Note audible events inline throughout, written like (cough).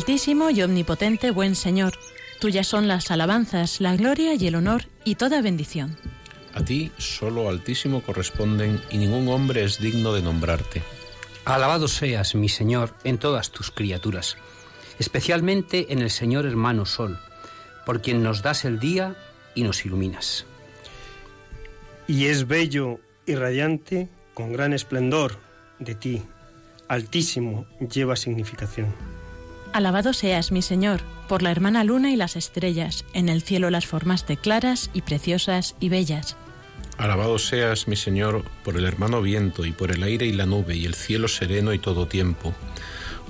Altísimo y omnipotente buen Señor, tuyas son las alabanzas, la gloria y el honor y toda bendición. A ti solo Altísimo corresponden y ningún hombre es digno de nombrarte. Alabado seas, mi Señor, en todas tus criaturas, especialmente en el Señor hermano Sol, por quien nos das el día y nos iluminas. Y es bello y radiante, con gran esplendor de ti, Altísimo, lleva significación. Alabado seas, mi Señor, por la hermana luna y las estrellas, en el cielo las formaste claras y preciosas y bellas. Alabado seas, mi Señor, por el hermano viento y por el aire y la nube y el cielo sereno y todo tiempo.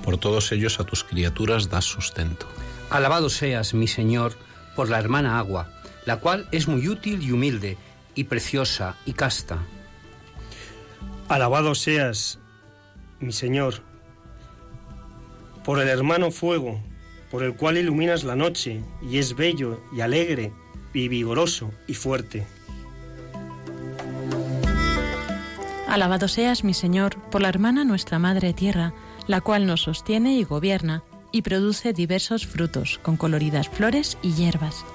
Por todos ellos a tus criaturas das sustento. Alabado seas, mi Señor, por la hermana agua, la cual es muy útil y humilde, y preciosa y casta. Alabado seas, mi Señor, por el hermano fuego, por el cual iluminas la noche, y es bello y alegre y vigoroso y fuerte. Alabado seas, mi Señor, por la hermana nuestra Madre Tierra, la cual nos sostiene y gobierna, y produce diversos frutos, con coloridas flores y hierbas.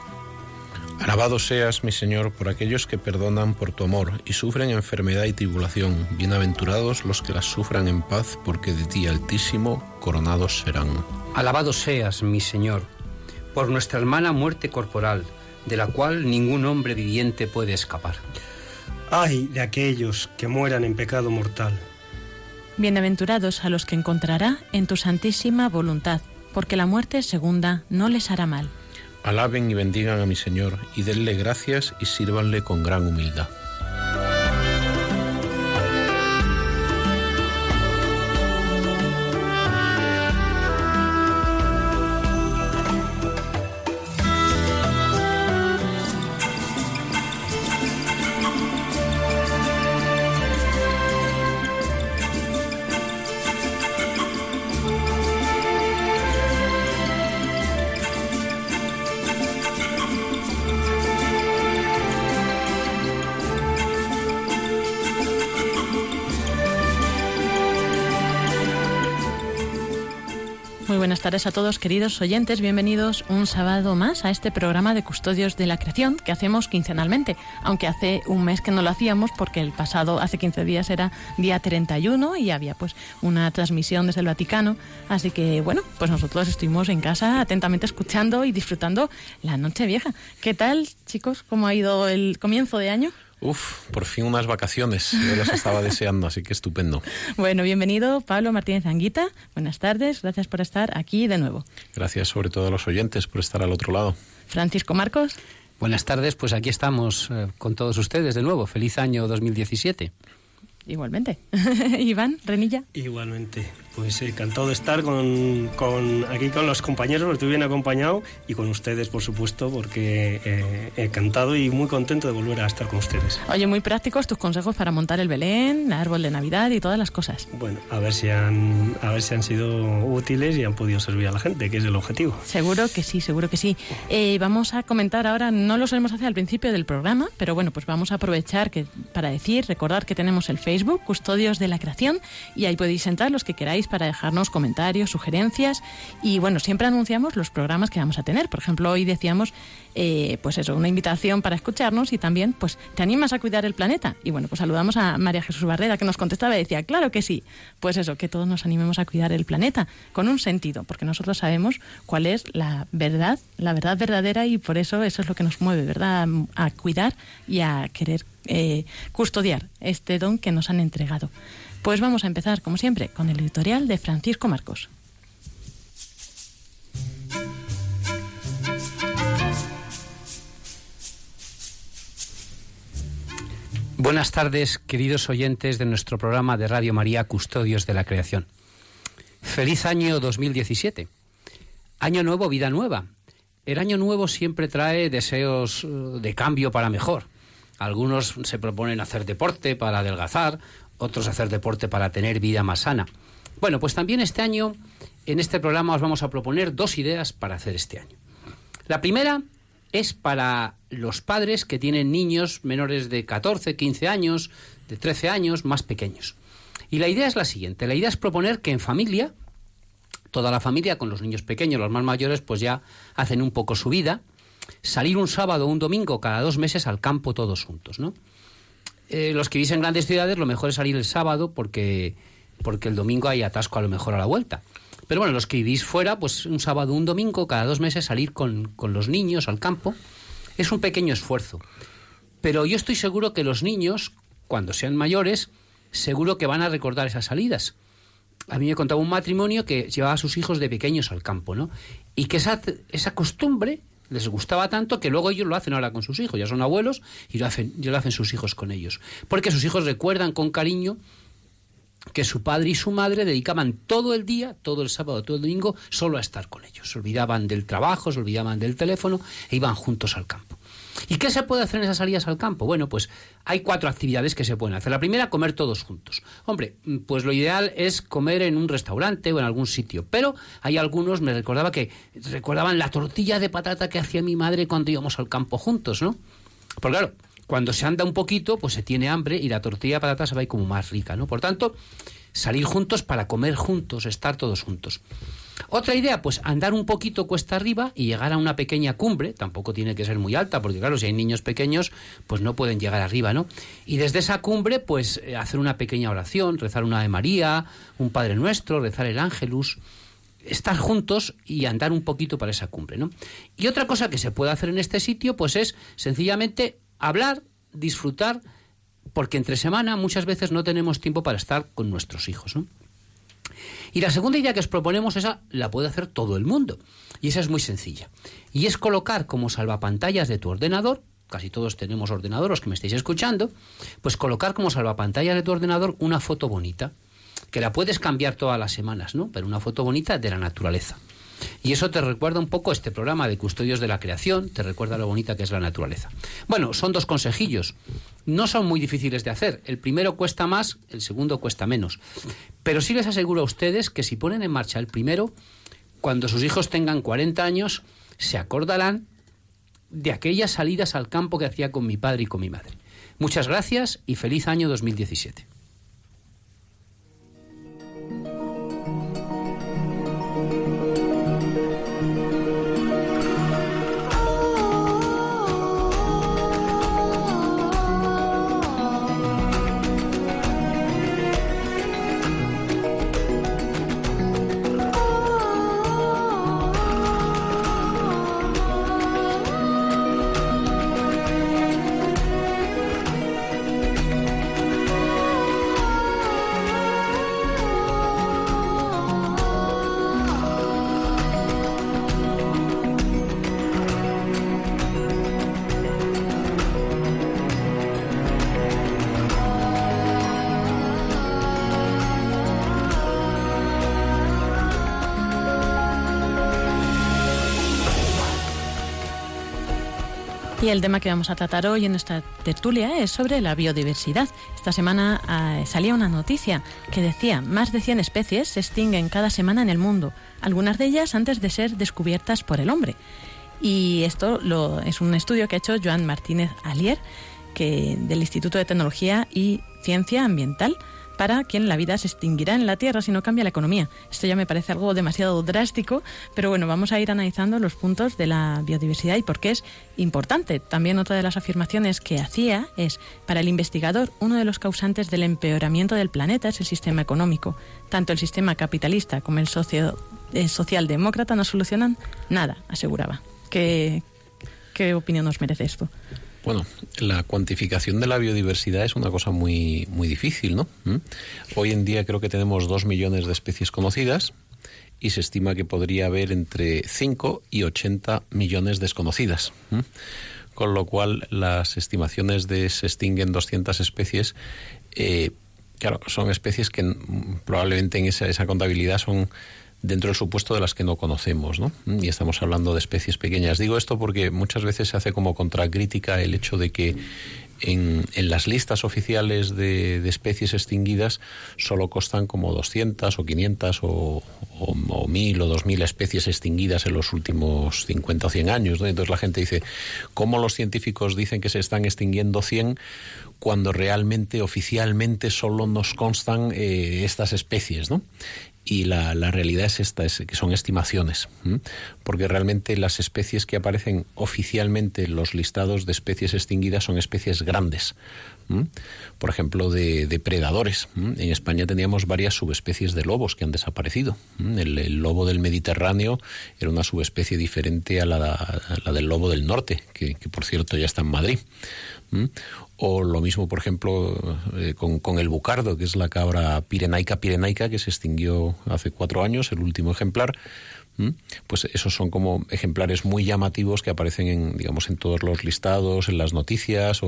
Alabado seas, mi Señor, por aquellos que perdonan por tu amor y sufren enfermedad y tribulación. Bienaventurados los que las sufran en paz, porque de ti, Altísimo, coronados serán. Alabado seas, mi Señor, por nuestra hermana muerte corporal, de la cual ningún hombre viviente puede escapar. Ay de aquellos que mueran en pecado mortal. Bienaventurados a los que encontrará en tu santísima voluntad, porque la muerte segunda no les hará mal. Alaben y bendigan a mi Señor, y denle gracias y sírvanle con gran humildad. Buenas tardes a todos, queridos oyentes. Bienvenidos un sábado más a este programa de Custodios de la Creación que hacemos quincenalmente, aunque hace un mes que no lo hacíamos porque el pasado, hace 15 días, era día 31 y había pues una transmisión desde el Vaticano. Así que, bueno, pues nosotros estuvimos en casa atentamente escuchando y disfrutando la noche vieja. ¿Qué tal, chicos? ¿Cómo ha ido el comienzo de año? Uf, por fin unas vacaciones. Yo las estaba deseando, así que estupendo. (laughs) Bueno, bienvenido Pablo Martínez Anguita. Buenas tardes, gracias por estar aquí de nuevo. Gracias sobre todo a los oyentes por estar al otro lado. Francisco Marcos. Buenas tardes, pues aquí estamos eh, con todos ustedes de nuevo. Feliz año 2017. Igualmente. (laughs) Iván, Renilla. Igualmente. Pues encantado de estar con, con, aquí con los compañeros, estoy bien acompañado y con ustedes, por supuesto, porque eh, encantado y muy contento de volver a estar con ustedes. Oye, muy prácticos tus consejos para montar el Belén, el árbol de Navidad y todas las cosas. Bueno, a ver si han, a ver si han sido útiles y han podido servir a la gente, que es el objetivo. Seguro que sí, seguro que sí. Eh, vamos a comentar ahora, no lo solemos hacer al principio del programa, pero bueno, pues vamos a aprovechar que, para decir, recordar que tenemos el Facebook, Custodios de la Creación, y ahí podéis entrar los que queráis para dejarnos comentarios, sugerencias y bueno, siempre anunciamos los programas que vamos a tener. Por ejemplo, hoy decíamos, eh, pues eso, una invitación para escucharnos y también, pues, ¿te animas a cuidar el planeta? Y bueno, pues saludamos a María Jesús Barrera que nos contestaba y decía, claro que sí. Pues eso, que todos nos animemos a cuidar el planeta con un sentido, porque nosotros sabemos cuál es la verdad, la verdad verdadera y por eso eso es lo que nos mueve, ¿verdad? A cuidar y a querer eh, custodiar este don que nos han entregado. Pues vamos a empezar, como siempre, con el editorial de Francisco Marcos. Buenas tardes, queridos oyentes de nuestro programa de Radio María Custodios de la Creación. Feliz año 2017. Año nuevo, vida nueva. El año nuevo siempre trae deseos eh, de cambio para mejor. Algunos se proponen hacer deporte para adelgazar, otros hacer deporte para tener vida más sana. Bueno, pues también este año, en este programa, os vamos a proponer dos ideas para hacer este año. La primera es para los padres que tienen niños menores de 14, 15 años, de 13 años, más pequeños. Y la idea es la siguiente, la idea es proponer que en familia, toda la familia con los niños pequeños, los más mayores, pues ya hacen un poco su vida, salir un sábado o un domingo cada dos meses al campo todos juntos, ¿no? Eh, los que viven en grandes ciudades, lo mejor es salir el sábado porque, porque el domingo hay atasco a lo mejor a la vuelta. Pero bueno, los que vivís fuera, pues un sábado un domingo, cada dos meses salir con, con los niños al campo, es un pequeño esfuerzo. Pero yo estoy seguro que los niños, cuando sean mayores, seguro que van a recordar esas salidas. A mí me contaba un matrimonio que llevaba a sus hijos de pequeños al campo, ¿no? Y que esa, esa costumbre les gustaba tanto que luego ellos lo hacen ahora con sus hijos, ya son abuelos y lo hacen, lo hacen sus hijos con ellos. Porque sus hijos recuerdan con cariño que su padre y su madre dedicaban todo el día, todo el sábado, todo el domingo, solo a estar con ellos. Se olvidaban del trabajo, se olvidaban del teléfono e iban juntos al campo. ¿Y qué se puede hacer en esas salidas al campo? Bueno, pues hay cuatro actividades que se pueden hacer. La primera, comer todos juntos. Hombre, pues lo ideal es comer en un restaurante o en algún sitio. Pero hay algunos, me recordaba que recordaban la tortilla de patata que hacía mi madre cuando íbamos al campo juntos, ¿no? Porque claro, cuando se anda un poquito, pues se tiene hambre y la tortilla de patata se va a ir como más rica, ¿no? Por tanto, salir juntos para comer juntos, estar todos juntos. Otra idea, pues andar un poquito cuesta arriba y llegar a una pequeña cumbre, tampoco tiene que ser muy alta, porque claro, si hay niños pequeños, pues no pueden llegar arriba, ¿no? Y desde esa cumbre, pues eh, hacer una pequeña oración, rezar una de María, un Padre Nuestro, rezar el Ángelus, estar juntos y andar un poquito para esa cumbre, ¿no? Y otra cosa que se puede hacer en este sitio, pues es sencillamente hablar, disfrutar, porque entre semana muchas veces no tenemos tiempo para estar con nuestros hijos, ¿no? Y la segunda idea que os proponemos, esa la puede hacer todo el mundo. Y esa es muy sencilla. Y es colocar como salvapantallas de tu ordenador, casi todos tenemos ordenador, los que me estáis escuchando, pues colocar como salvapantallas de tu ordenador una foto bonita, que la puedes cambiar todas las semanas, ¿no? Pero una foto bonita de la naturaleza. Y eso te recuerda un poco este programa de Custodios de la Creación, te recuerda lo bonita que es la naturaleza. Bueno, son dos consejillos. No son muy difíciles de hacer. El primero cuesta más, el segundo cuesta menos. Pero sí les aseguro a ustedes que si ponen en marcha el primero, cuando sus hijos tengan 40 años, se acordarán de aquellas salidas al campo que hacía con mi padre y con mi madre. Muchas gracias y feliz año 2017. Y el tema que vamos a tratar hoy en esta tertulia es sobre la biodiversidad. Esta semana eh, salía una noticia que decía más de 100 especies se extinguen cada semana en el mundo, algunas de ellas antes de ser descubiertas por el hombre. Y esto es un estudio que ha hecho Joan Martínez Alier que, del Instituto de Tecnología y Ciencia Ambiental para quien la vida se extinguirá en la Tierra si no cambia la economía. Esto ya me parece algo demasiado drástico, pero bueno, vamos a ir analizando los puntos de la biodiversidad y por qué es importante. También otra de las afirmaciones que hacía es, para el investigador, uno de los causantes del empeoramiento del planeta es el sistema económico. Tanto el sistema capitalista como el socio, eh, socialdemócrata no solucionan nada, aseguraba. ¿Qué, ¿Qué opinión nos merece esto? Bueno, la cuantificación de la biodiversidad es una cosa muy, muy difícil, ¿no? ¿Mm? Hoy en día creo que tenemos dos millones de especies conocidas y se estima que podría haber entre 5 y 80 millones desconocidas. ¿Mm? Con lo cual, las estimaciones de se extinguen 200 especies, eh, claro, son especies que probablemente en esa, esa contabilidad son dentro del supuesto de las que no conocemos, ¿no? Y estamos hablando de especies pequeñas. Digo esto porque muchas veces se hace como contracrítica el hecho de que en, las listas oficiales de, de, especies extinguidas solo constan como 200 o 500 o, o, o 1000 o 2000 especies extinguidas en los últimos 50 o 100 años. ¿no? Entonces la gente dice, ¿cómo los científicos dicen que se están extinguiendo 100 cuando realmente oficialmente solo nos constan eh, estas especies? ¿no? Y la, la, realidad es esta, es que son estimaciones, porque realmente las especies que aparecen oficialmente en los listados de especies extinguidas son especies grandes. Por ejemplo, de depredadores. En España teníamos varias subespecies de lobos que han desaparecido. El, lobo del Mediterráneo era una subespecie diferente a la, la del lobo del norte, que por cierto ya está en Madrid. O lo mismo, por ejemplo, eh, con, con, el bucardo, que es la cabra pirenaica pirenaica que se extinguió hace cuatro años, el último ejemplar. Pues esos son como ejemplares muy llamativos que aparecen en, digamos, en todos los listados, en las noticias.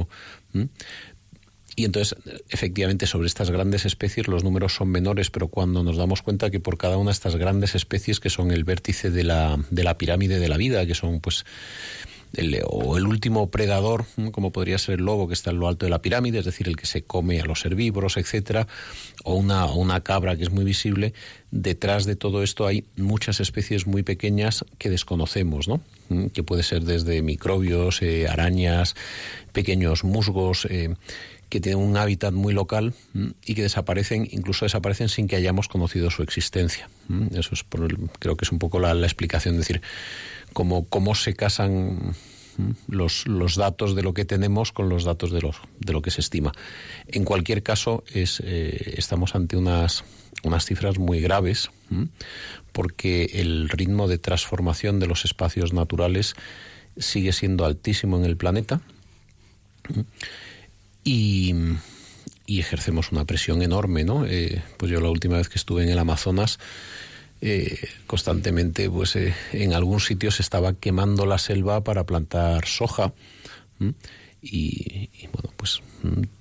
Y entonces, efectivamente, sobre estas grandes especies los números son menores, pero cuando nos damos cuenta que por cada una de estas grandes especies, que son el vértice de la, de la pirámide de la vida, que son pues el, o el último predador, como podría ser el lobo que está en lo alto de la pirámide, es decir, el que se come a los herbívoros, etcétera, o una, una cabra que es muy visible, detrás de todo esto hay muchas especies muy pequeñas que desconocemos, ¿no? que puede ser desde microbios, eh, arañas, pequeños musgos, eh, que tienen un hábitat muy local y que desaparecen, incluso desaparecen sin que hayamos conocido su existencia. Eso es por creo que es un poco la, explicación, es decir, cómo, cómo se casan los, los, datos de lo que tenemos con los datos de, los, de lo que se estima. En cualquier caso, es, eh, estamos ante unas, unas cifras muy graves porque el ritmo de transformación de los espacios naturales sigue siendo altísimo en el planeta y, y ejercemos una presión enorme. ¿no? Eh, pues yo la última vez que estuve en el Amazonas eh, constantemente pues eh, en algún sitio se estaba quemando la selva para plantar soja y, y, bueno pues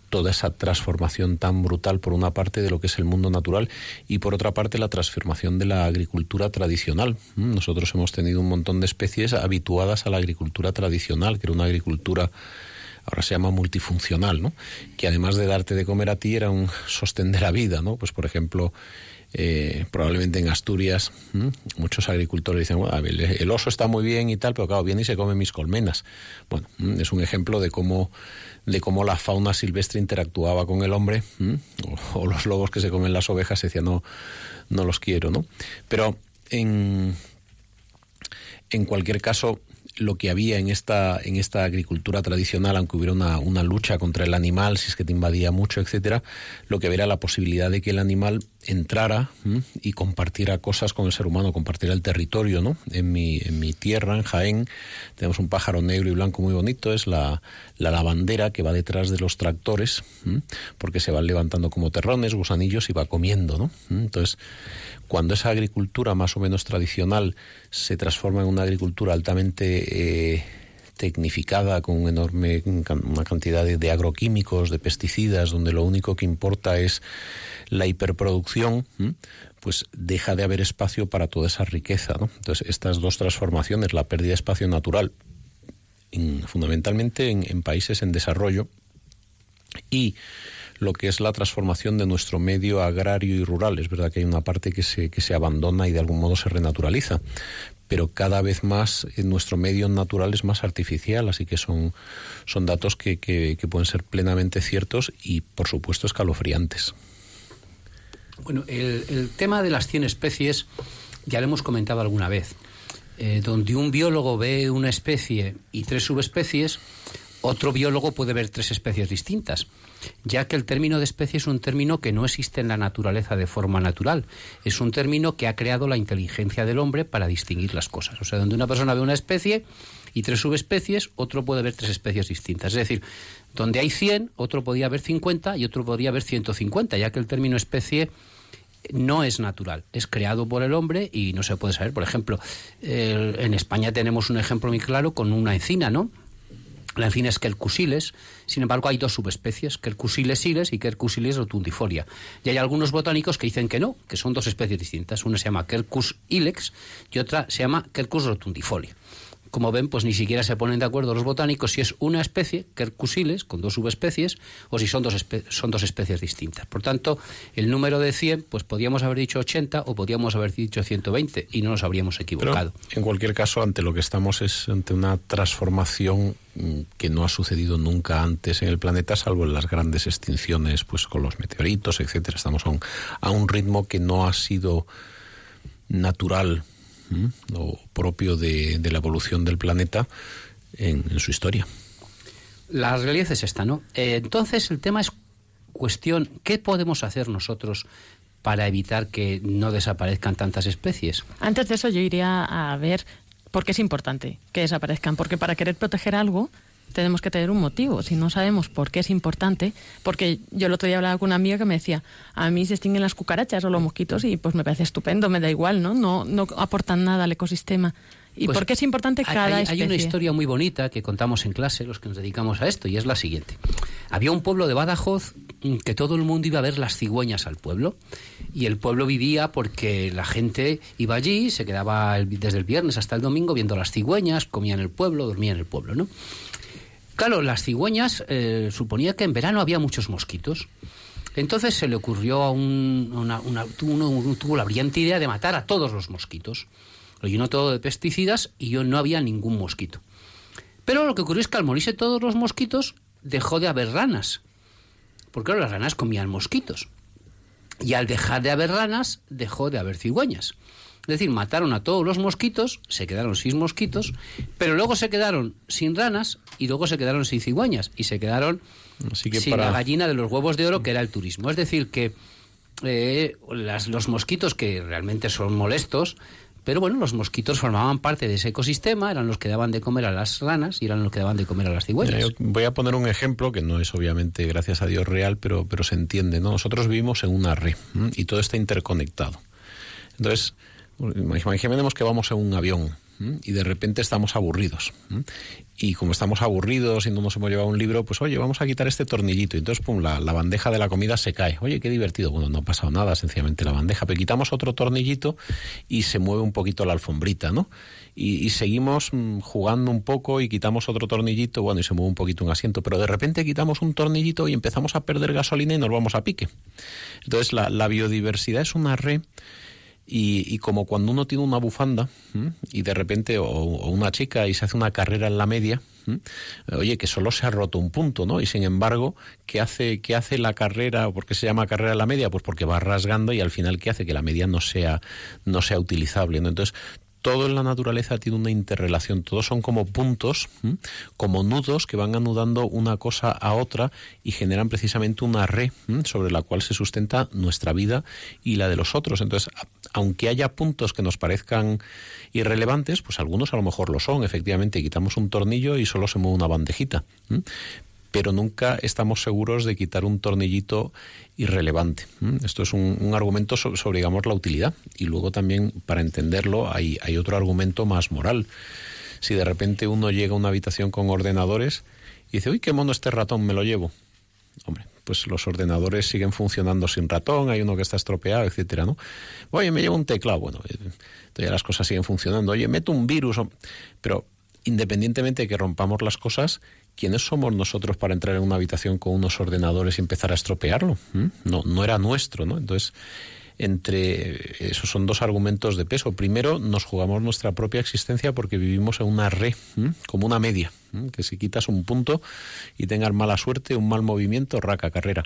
toda esa transformación tan brutal por una parte de lo que es el mundo natural y por otra parte la transformación de la agricultura tradicional nosotros hemos tenido un montón de especies habituadas a la agricultura tradicional que era una agricultura ahora se llama multifuncional, ¿no? Que además de darte de comer a ti era un sostén de la vida, ¿no? Pues por ejemplo, eh, probablemente en Asturias muchos agricultores dicen el, oso está muy bien y tal pero claro viene y se come mis colmenas bueno es un ejemplo de cómo de cómo la fauna silvestre interactuaba con el hombre o, los lobos que se comen las ovejas decían no no los quiero no pero en en cualquier caso lo que había en esta, en esta agricultura tradicional, aunque hubiera una, una, lucha contra el animal, si es que te invadía mucho, etcétera, lo que había era la posibilidad de que el animal entrara y compartiera cosas con el ser humano, compartiera el territorio, ¿no? En mi, en mi tierra, en Jaén, tenemos un pájaro negro y blanco muy bonito, es la, la lavandera que va detrás de los tractores, porque se van levantando como terrones, gusanillos y va comiendo, ¿no? Entonces, cuando esa agricultura más o menos tradicional se transforma en una agricultura altamente eh, tecnificada, con un enorme, una cantidad de, de, agroquímicos, de pesticidas, donde lo único que importa es la hiperproducción, pues deja de haber espacio para toda esa riqueza. Entonces, estas dos transformaciones, la pérdida de espacio natural, en, fundamentalmente en, en países en desarrollo, y lo que es la transformación de nuestro medio agrario y rural. Es verdad que hay una parte que se, que se abandona y de algún modo se renaturaliza, pero cada vez más en nuestro medio natural es más artificial, así que son, son datos que, que, que pueden ser plenamente ciertos y, por supuesto, escalofriantes. Bueno, el, tema de las 100 especies ya lo hemos comentado alguna vez. Eh, donde un biólogo ve una especie y tres subespecies, otro biólogo puede ver tres especies distintas, ya que el término de especie es un término que no existe en la naturaleza de forma natural. Es un término que ha creado la inteligencia del hombre para distinguir las cosas. O sea, donde una persona ve una especie y tres subespecies, otro puede ver tres especies distintas. Es decir, donde hay 100, otro podría haber 50 y otro podría haber 150, ya que el término especie no es natural, es creado por el hombre y no se puede saber. Por ejemplo, en España tenemos un ejemplo muy claro con una encina, ¿no? La encina es Quercusiles, sin embargo hay dos subespecies, Quercusiles iles y Quercusiles rotundifolia. Y hay algunos botánicos que dicen que no, que son dos especies distintas. Una se llama Quercus ilex y otra se llama Quercus rotundifolia como ven, pues ni siquiera se ponen de acuerdo los botánicos si es una especie, Quercusiles, con dos subespecies, o si son dos, son dos especies distintas. Por tanto, el número de 100, pues podríamos haber dicho 80 o podríamos haber dicho 120 y no nos habríamos equivocado. en cualquier caso, ante lo que estamos es ante una transformación mm, que no ha sucedido nunca antes en el planeta, salvo en las grandes extinciones, pues con los meteoritos, etcétera. Estamos a un, a un ritmo que no ha sido natural o propio de, la evolución del planeta en, su historia. La realidad es esta, ¿no? Eh, entonces el tema es cuestión, ¿qué podemos hacer nosotros para evitar que no desaparezcan tantas especies? Antes de eso yo iría a ver por qué es importante que desaparezcan, porque para querer proteger algo tenemos que tener un motivo. Si no sabemos por qué es importante, porque yo el otro día hablaba con una amiga que me decía, a mí se extinguen las cucarachas o los mosquitos y pues me parece estupendo, me da igual, ¿no? No, no aportan nada al ecosistema. ¿Y pues por qué es importante cada especie? Hay una historia muy bonita que contamos en clase, los que nos dedicamos a esto, y es la siguiente. Había un pueblo de Badajoz que todo el mundo iba a ver las cigüeñas al pueblo. Y el pueblo vivía porque la gente iba allí, se quedaba desde el viernes hasta el domingo viendo las cigüeñas, comía en el pueblo, dormía en el pueblo, ¿no? Claro, las cigüeñas eh, suponía que en verano había muchos mosquitos. Entonces se le ocurrió a un, una, tuvo la brillante idea de matar a todos los mosquitos. Lo llenó todo de pesticidas y yo no había ningún mosquito. Pero lo que ocurrió es que al morirse todos los mosquitos dejó de haber ranas. Porque las ranas comían mosquitos. Y al dejar de haber ranas, dejó de haber cigüeñas. Es decir, mataron a todos los mosquitos, se quedaron sin mosquitos, pero luego se quedaron sin ranas y luego se quedaron sin cigüeñas y se quedaron sin la gallina de los huevos de oro que era el turismo. Es decir, que eh, los mosquitos que realmente son molestos, pero bueno, los mosquitos formaban parte de ese ecosistema, eran los que daban de comer a las ranas y eran los que daban de comer a las cigüeñas. voy a poner un ejemplo que no es obviamente, gracias a Dios, real, pero, pero se entiende. ¿no? Nosotros vivimos en una red y todo está interconectado. Entonces, Imaginemos que vamos en un avión y de repente estamos aburridos. Y como estamos aburridos y no nos hemos llevado un libro, pues oye, vamos a quitar este tornillito. Y entonces, pum, la, bandeja de la comida se cae. Oye, qué divertido. Bueno, no ha pasado nada, sencillamente la bandeja. Pero quitamos otro tornillito y se mueve un poquito la alfombrita, ¿no? Y, seguimos mm, jugando un poco y quitamos otro tornillito, bueno, y se mueve un poquito un asiento. Pero de repente quitamos un tornillito y empezamos a perder gasolina y nos vamos a pique. Entonces, la biodiversidad es una red y, como cuando uno tiene una bufanda y de repente, o, una chica y se hace una carrera en la media, oye, que solo se ha roto un punto, ¿no? Y sin embargo, ¿qué hace, qué hace la carrera? ¿Por qué se llama carrera en la media? Pues porque va rasgando y al final, ¿qué hace? Que la media no sea, no sea utilizable, ¿no? Entonces, todo en la naturaleza tiene una interrelación, todos son como puntos, como nudos que van anudando una cosa a otra y generan precisamente una red sobre la cual se sustenta nuestra vida y la de los otros. Entonces, aunque haya puntos que nos parezcan irrelevantes, pues algunos a lo mejor lo son. Efectivamente, quitamos un tornillo y solo se mueve una bandejita pero nunca estamos seguros de quitar un tornillito irrelevante. Esto es un, argumento sobre, digamos, la utilidad. Y luego también, para entenderlo, hay, hay otro argumento más moral. Si de repente uno llega a una habitación con ordenadores y dice, uy, qué mono este ratón, me lo llevo. Hombre, pues los ordenadores siguen funcionando sin ratón, hay uno que está estropeado, etcétera, ¿no? Oye, me llevo un teclado, bueno, eh, todavía las cosas siguen funcionando. Oye, meto un virus, pero independientemente de que rompamos las cosas, ¿quiénes somos nosotros para entrar en una habitación con unos ordenadores y empezar a estropearlo? ¿Mm? No, era nuestro, ¿no? Entonces, entre esos son dos argumentos de peso. Primero, nos jugamos nuestra propia existencia porque vivimos en una red, como una media, que si quitas un punto y tengas mala suerte, un mal movimiento, raca carrera.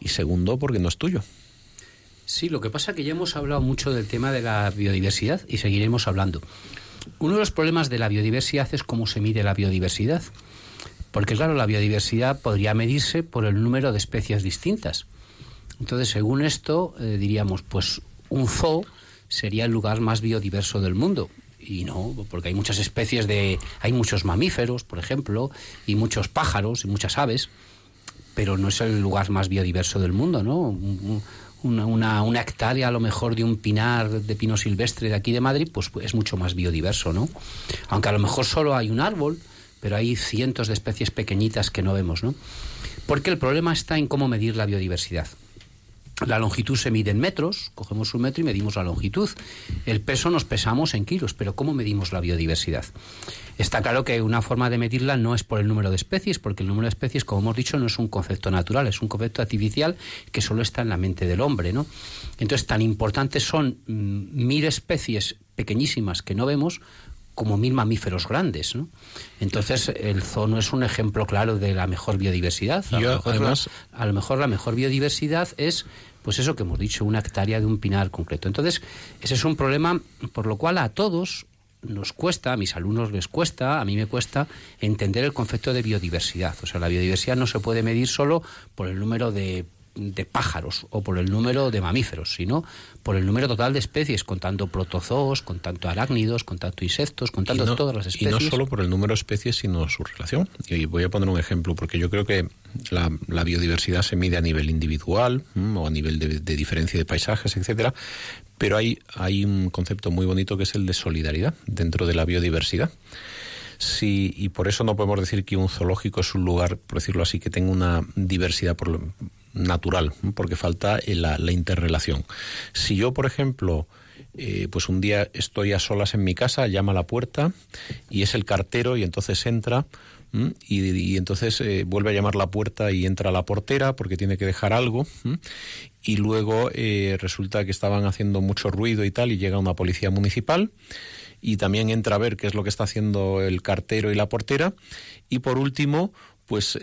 Y segundo, porque no es tuyo. Sí, lo que pasa es que ya hemos hablado mucho del tema de la biodiversidad y seguiremos hablando. Uno de los problemas de la biodiversidad es cómo se mide la biodiversidad. Porque claro, la biodiversidad podría medirse por el número de especies distintas. Entonces, según esto, eh, diríamos, pues un zoo sería el lugar más biodiverso del mundo. Y no, porque hay muchas especies de... Hay muchos mamíferos, por ejemplo, y muchos pájaros y muchas aves, pero no es el lugar más biodiverso del mundo, ¿no? Una, una, hectárea a lo mejor de un pinar de pino silvestre de aquí de Madrid, pues es mucho más biodiverso, ¿no? Aunque a lo mejor solo hay un árbol, pero hay cientos de especies pequeñitas que no vemos, ¿no? Porque el problema está en cómo medir la biodiversidad. La longitud se mide en metros, cogemos un metro y medimos la longitud. El peso nos pesamos en kilos, pero ¿cómo medimos la biodiversidad? Está claro que una forma de medirla no es por el número de especies, porque el número de especies, como hemos dicho, no es un concepto natural, es un concepto artificial que solo está en la mente del hombre, ¿no? Entonces, tan importantes son mm, mil especies pequeñísimas que no vemos como mil mamíferos grandes, ¿no? Entonces, el zoo no es un ejemplo claro de la mejor biodiversidad. A, lo, mejor además... la, a lo mejor la mejor biodiversidad es pues eso que hemos dicho, una hectárea de un pinar concreto. Entonces, ese es un problema por lo cual a todos nos cuesta, a mis alumnos les cuesta, a mí me cuesta entender el concepto de biodiversidad. O sea, la biodiversidad no se puede medir solo por el número de de pájaros o por el número de mamíferos, sino por el número total de especies, contando protozoos, contando arácnidos, contando insectos, contando todas las especies. Y no solo por el número de especies, sino su relación. Y voy a poner un ejemplo, porque yo creo que la, biodiversidad se mide a nivel individual o a nivel de, de diferencia de paisajes, etcétera, pero hay, hay un concepto muy bonito que es el de solidaridad dentro de la biodiversidad. Sí, y por eso no podemos decir que un zoológico es un lugar, por decirlo así, que tenga una diversidad por, natural, porque falta eh, la, interrelación. Si yo, por ejemplo, eh, pues un día estoy a solas en mi casa, llama a la puerta y es el cartero y entonces entra y, entonces eh, vuelve a llamar la puerta y entra la portera porque tiene que dejar algo y luego resulta que estaban haciendo mucho ruido y tal y llega una policía municipal y también entra a ver qué es lo que está haciendo el cartero y la portera y por último pues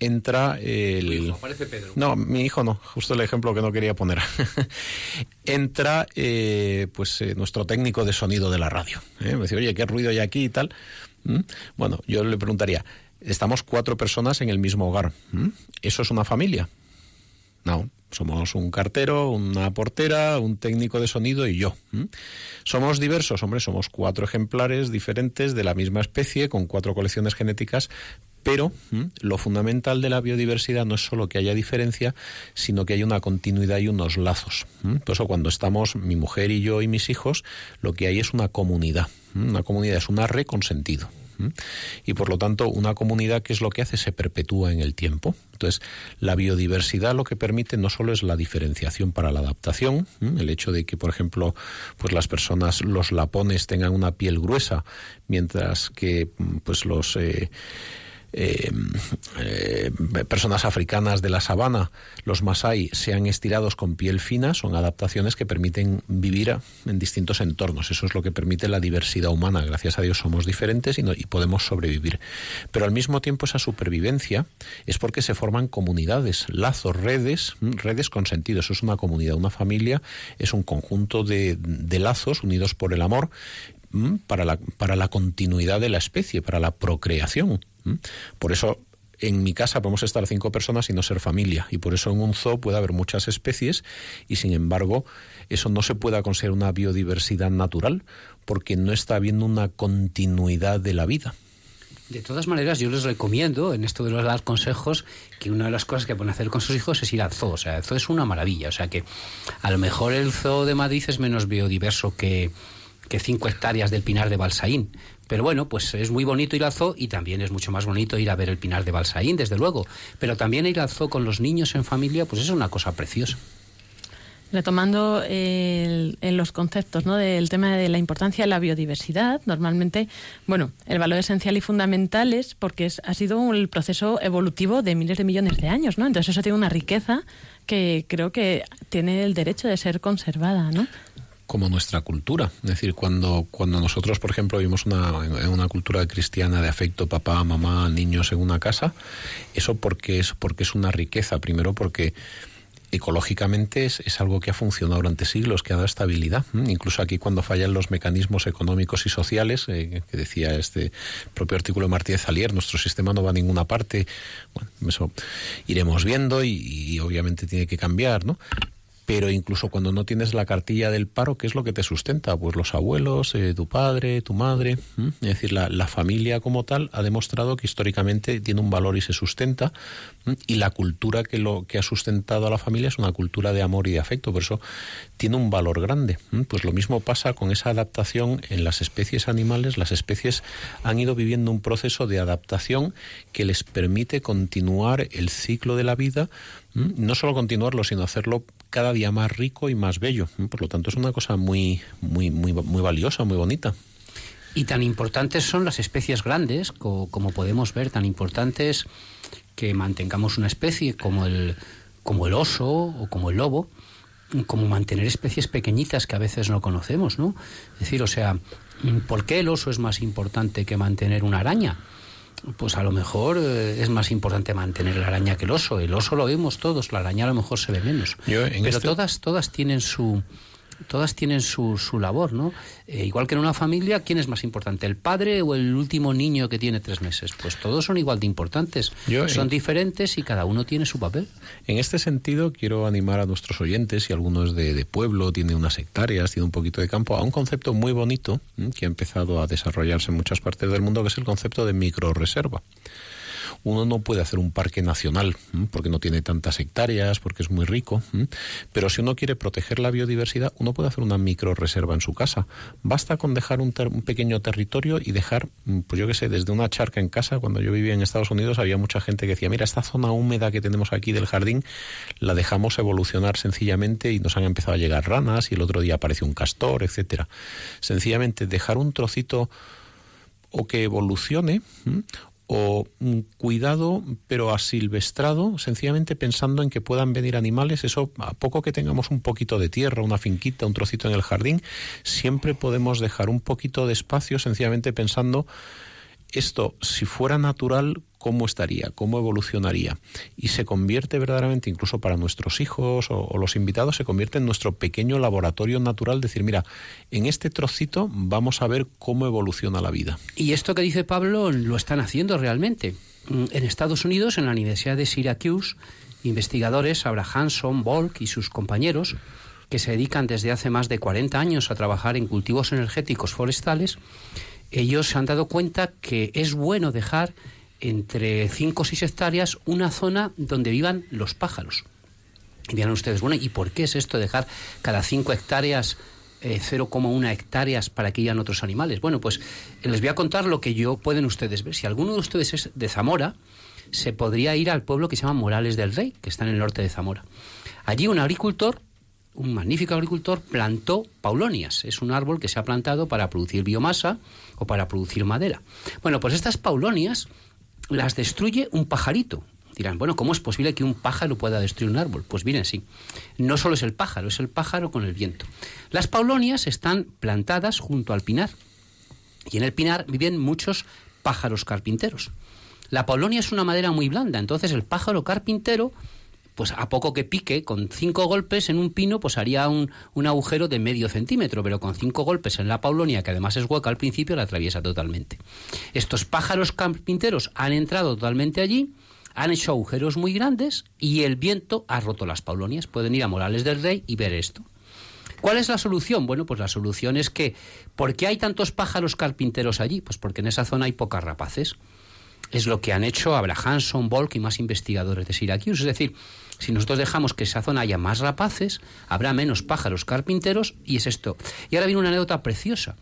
entra el... Hijo, parece Pedro. No, mi hijo no, justo el ejemplo que no quería poner. (laughs) entra eh, pues eh, nuestro técnico de sonido de la radio. ¿eh? Me dice, oye, qué ruido hay aquí y tal. ¿Mm? Bueno, yo le preguntaría, estamos cuatro personas en el mismo hogar. ¿Mm? ¿Eso es una familia? No, somos un cartero, una portera, un técnico de sonido y yo. ¿Mm? ¿Somos diversos? Hombre, somos cuatro ejemplares diferentes de la misma especie, con cuatro colecciones genéticas, pero lo fundamental de la biodiversidad no es solo que haya diferencia, sino que hay una continuidad y unos lazos. Por eso cuando estamos mi mujer y yo y mis hijos, lo que hay es una comunidad. Una comunidad es una red con sentido. Y por lo tanto, una comunidad, ¿qué es lo que hace? Se perpetúa en el tiempo. Entonces, la biodiversidad lo que permite no solo es la diferenciación para la adaptación, el hecho de que, por ejemplo, pues las personas, los lapones tengan una piel gruesa, mientras que pues los eh, eh, eh, personas africanas de la sabana, los masai, sean estirados con piel fina, son adaptaciones que permiten vivir en distintos entornos. Eso es lo que permite la diversidad humana. Gracias a Dios somos diferentes y, podemos sobrevivir. Pero al mismo tiempo esa supervivencia es porque se forman comunidades, lazos, redes, redes con sentido. Eso es una comunidad, una familia, es un conjunto de, de lazos unidos por el amor para la, para la continuidad de la especie, para la procreación. Por eso en mi casa podemos estar cinco personas y no ser familia. Y por eso en un zoo puede haber muchas especies y sin embargo eso no se puede considerar una biodiversidad natural porque no está habiendo una continuidad de la vida. De todas maneras, yo les recomiendo, en esto de los dar consejos, que una de las cosas que pueden hacer con sus hijos es ir al zoo. O sea, el zoo es una maravilla. O sea, que a lo mejor el zoo de Madrid es menos biodiverso que cinco hectáreas del Pinar de Balsaín, pero bueno, pues es muy bonito ir al zoo y también es mucho más bonito ir a ver el Pinar de Balsaín, desde luego. Pero también ir al zoo con los niños en familia, pues es una cosa preciosa. Retomando en los conceptos ¿no? del tema de la importancia de la biodiversidad, normalmente, bueno, el valor esencial y fundamental es porque es, ha sido un proceso evolutivo de miles de millones de años, ¿no? Entonces eso tiene una riqueza que creo que tiene el derecho de ser conservada, ¿no? Como nuestra cultura. Es decir, cuando, cuando nosotros, por ejemplo, vivimos una, una cultura cristiana de afecto, papá, mamá, niños en una casa, eso porque es, porque es una riqueza. Primero porque ecológicamente es, es, algo que ha funcionado durante siglos, que ha dado estabilidad. Incluso aquí cuando fallan los mecanismos económicos y sociales, eh, que decía este propio artículo de Martínez Alier, nuestro sistema no va a ninguna parte. Bueno, eso iremos viendo y obviamente tiene que cambiar, ¿no? Pero incluso cuando no tienes la cartilla del paro, ¿qué es lo que te sustenta? Pues los abuelos, eh, tu padre, tu madre. Es decir, la, la, familia como tal ha demostrado que históricamente tiene un valor y se sustenta. Y la cultura que, lo, que ha sustentado a la familia es una cultura de amor y de afecto. Por eso tiene un valor grande. Pues lo mismo pasa con esa adaptación en las especies animales. Las especies han ido viviendo un proceso de adaptación que les permite continuar el ciclo de la vida no solo continuarlo, sino hacerlo cada día más rico y más bello. Por lo tanto, es una cosa muy, muy, muy, muy valiosa, muy bonita. Y tan importantes son las especies grandes, como, podemos ver, tan importantes que mantengamos una especie como el, como el oso o como el lobo, como mantener especies pequeñitas que a veces no conocemos, ¿no? Es decir, o sea, ¿por qué el oso es más importante que mantener una araña? Pues a lo mejor eh, es más importante mantener la araña que el oso. El oso lo vemos todos, la araña a lo mejor se ve menos. Pero este todas, todas tienen su todas tienen su, su labor, ¿no? Eh, igual que en una familia, ¿quién es más importante, el padre o el último niño que tiene tres meses? Pues todos son igual de importantes, son diferentes y cada uno tiene su papel. En este sentido, quiero animar a nuestros oyentes, si algunos de, de pueblo, tiene unas hectáreas, tiene un poquito de campo, a un concepto muy bonito que ha empezado a desarrollarse en muchas partes del mundo, que es el concepto de microreserva uno no puede hacer un parque nacional porque no tiene tantas hectáreas, porque es muy rico, pero si uno quiere proteger la biodiversidad, uno puede hacer una micro reserva en su casa. Basta con dejar un, pequeño territorio y dejar, mm, pues yo qué sé, desde una charca en casa, cuando yo vivía en Estados Unidos había mucha gente que decía, mira, esta zona húmeda que tenemos aquí del jardín, la dejamos evolucionar sencillamente y nos han empezado a llegar ranas y el otro día apareció un castor, etcétera. Sencillamente dejar un trocito o que evolucione o cuidado pero asilvestrado, sencillamente pensando en que puedan venir animales, eso a poco que tengamos un poquito de tierra, una finquita, un trocito en el jardín, siempre podemos dejar un poquito de espacio sencillamente pensando esto, si fuera natural, ¿cómo estaría? ¿Cómo evolucionaría? Y se convierte verdaderamente, incluso para nuestros hijos o, los invitados, se convierte en nuestro pequeño laboratorio natural, decir, mira, en este trocito vamos a ver cómo evoluciona la vida. Y esto que dice Pablo lo están haciendo realmente. Mm, en Estados Unidos, en la Universidad de Syracuse, investigadores, Abraham Hanson, Volk y sus compañeros, que se dedican desde hace más de 40 años a trabajar en cultivos energéticos forestales, ellos se han dado cuenta que es bueno dejar entre 5 o 6 hectáreas una zona donde vivan los pájaros. Y dirán ustedes, bueno, ¿y por qué es esto de dejar cada 5 hectáreas 0,1 eh, hectáreas para que hayan otros animales? Bueno, pues les voy a contar lo que yo pueden ustedes ver. Si alguno de ustedes es de Zamora, se podría ir al pueblo que se llama Morales del Rey, que está en el norte de Zamora. Allí un agricultor un magnífico agricultor plantó paulonias. Es un árbol que se ha plantado para producir biomasa o para producir madera. Bueno, pues estas paulonias las destruye un pajarito. Dirán, bueno, ¿cómo es posible que un pájaro pueda destruir un árbol? Pues miren, sí. No solo es el pájaro, es el pájaro con el viento. Las paulonias están plantadas junto al pinar. Y en el pinar viven muchos pájaros carpinteros. La paulonia es una madera muy blanda, entonces el pájaro carpintero pues a poco que pique, con cinco golpes en un pino, pues haría un, un, agujero de medio centímetro, pero con cinco golpes en la paulonia, que además es hueca al principio, la atraviesa totalmente. Estos pájaros carpinteros han entrado totalmente allí, han hecho agujeros muy grandes y el viento ha roto las paulonias. Pueden ir a Morales del Rey y ver esto. ¿Cuál es la solución? Bueno, pues la solución es que, ¿por qué hay tantos pájaros carpinteros allí? Pues porque en esa zona hay pocas rapaces. Es lo que han hecho Abraham Hanson, Volk y más investigadores de Syracuse. Es decir, si nosotros dejamos que esa zona haya más rapaces, habrá menos pájaros carpinteros y es esto. Y ahora viene una anécdota preciosa,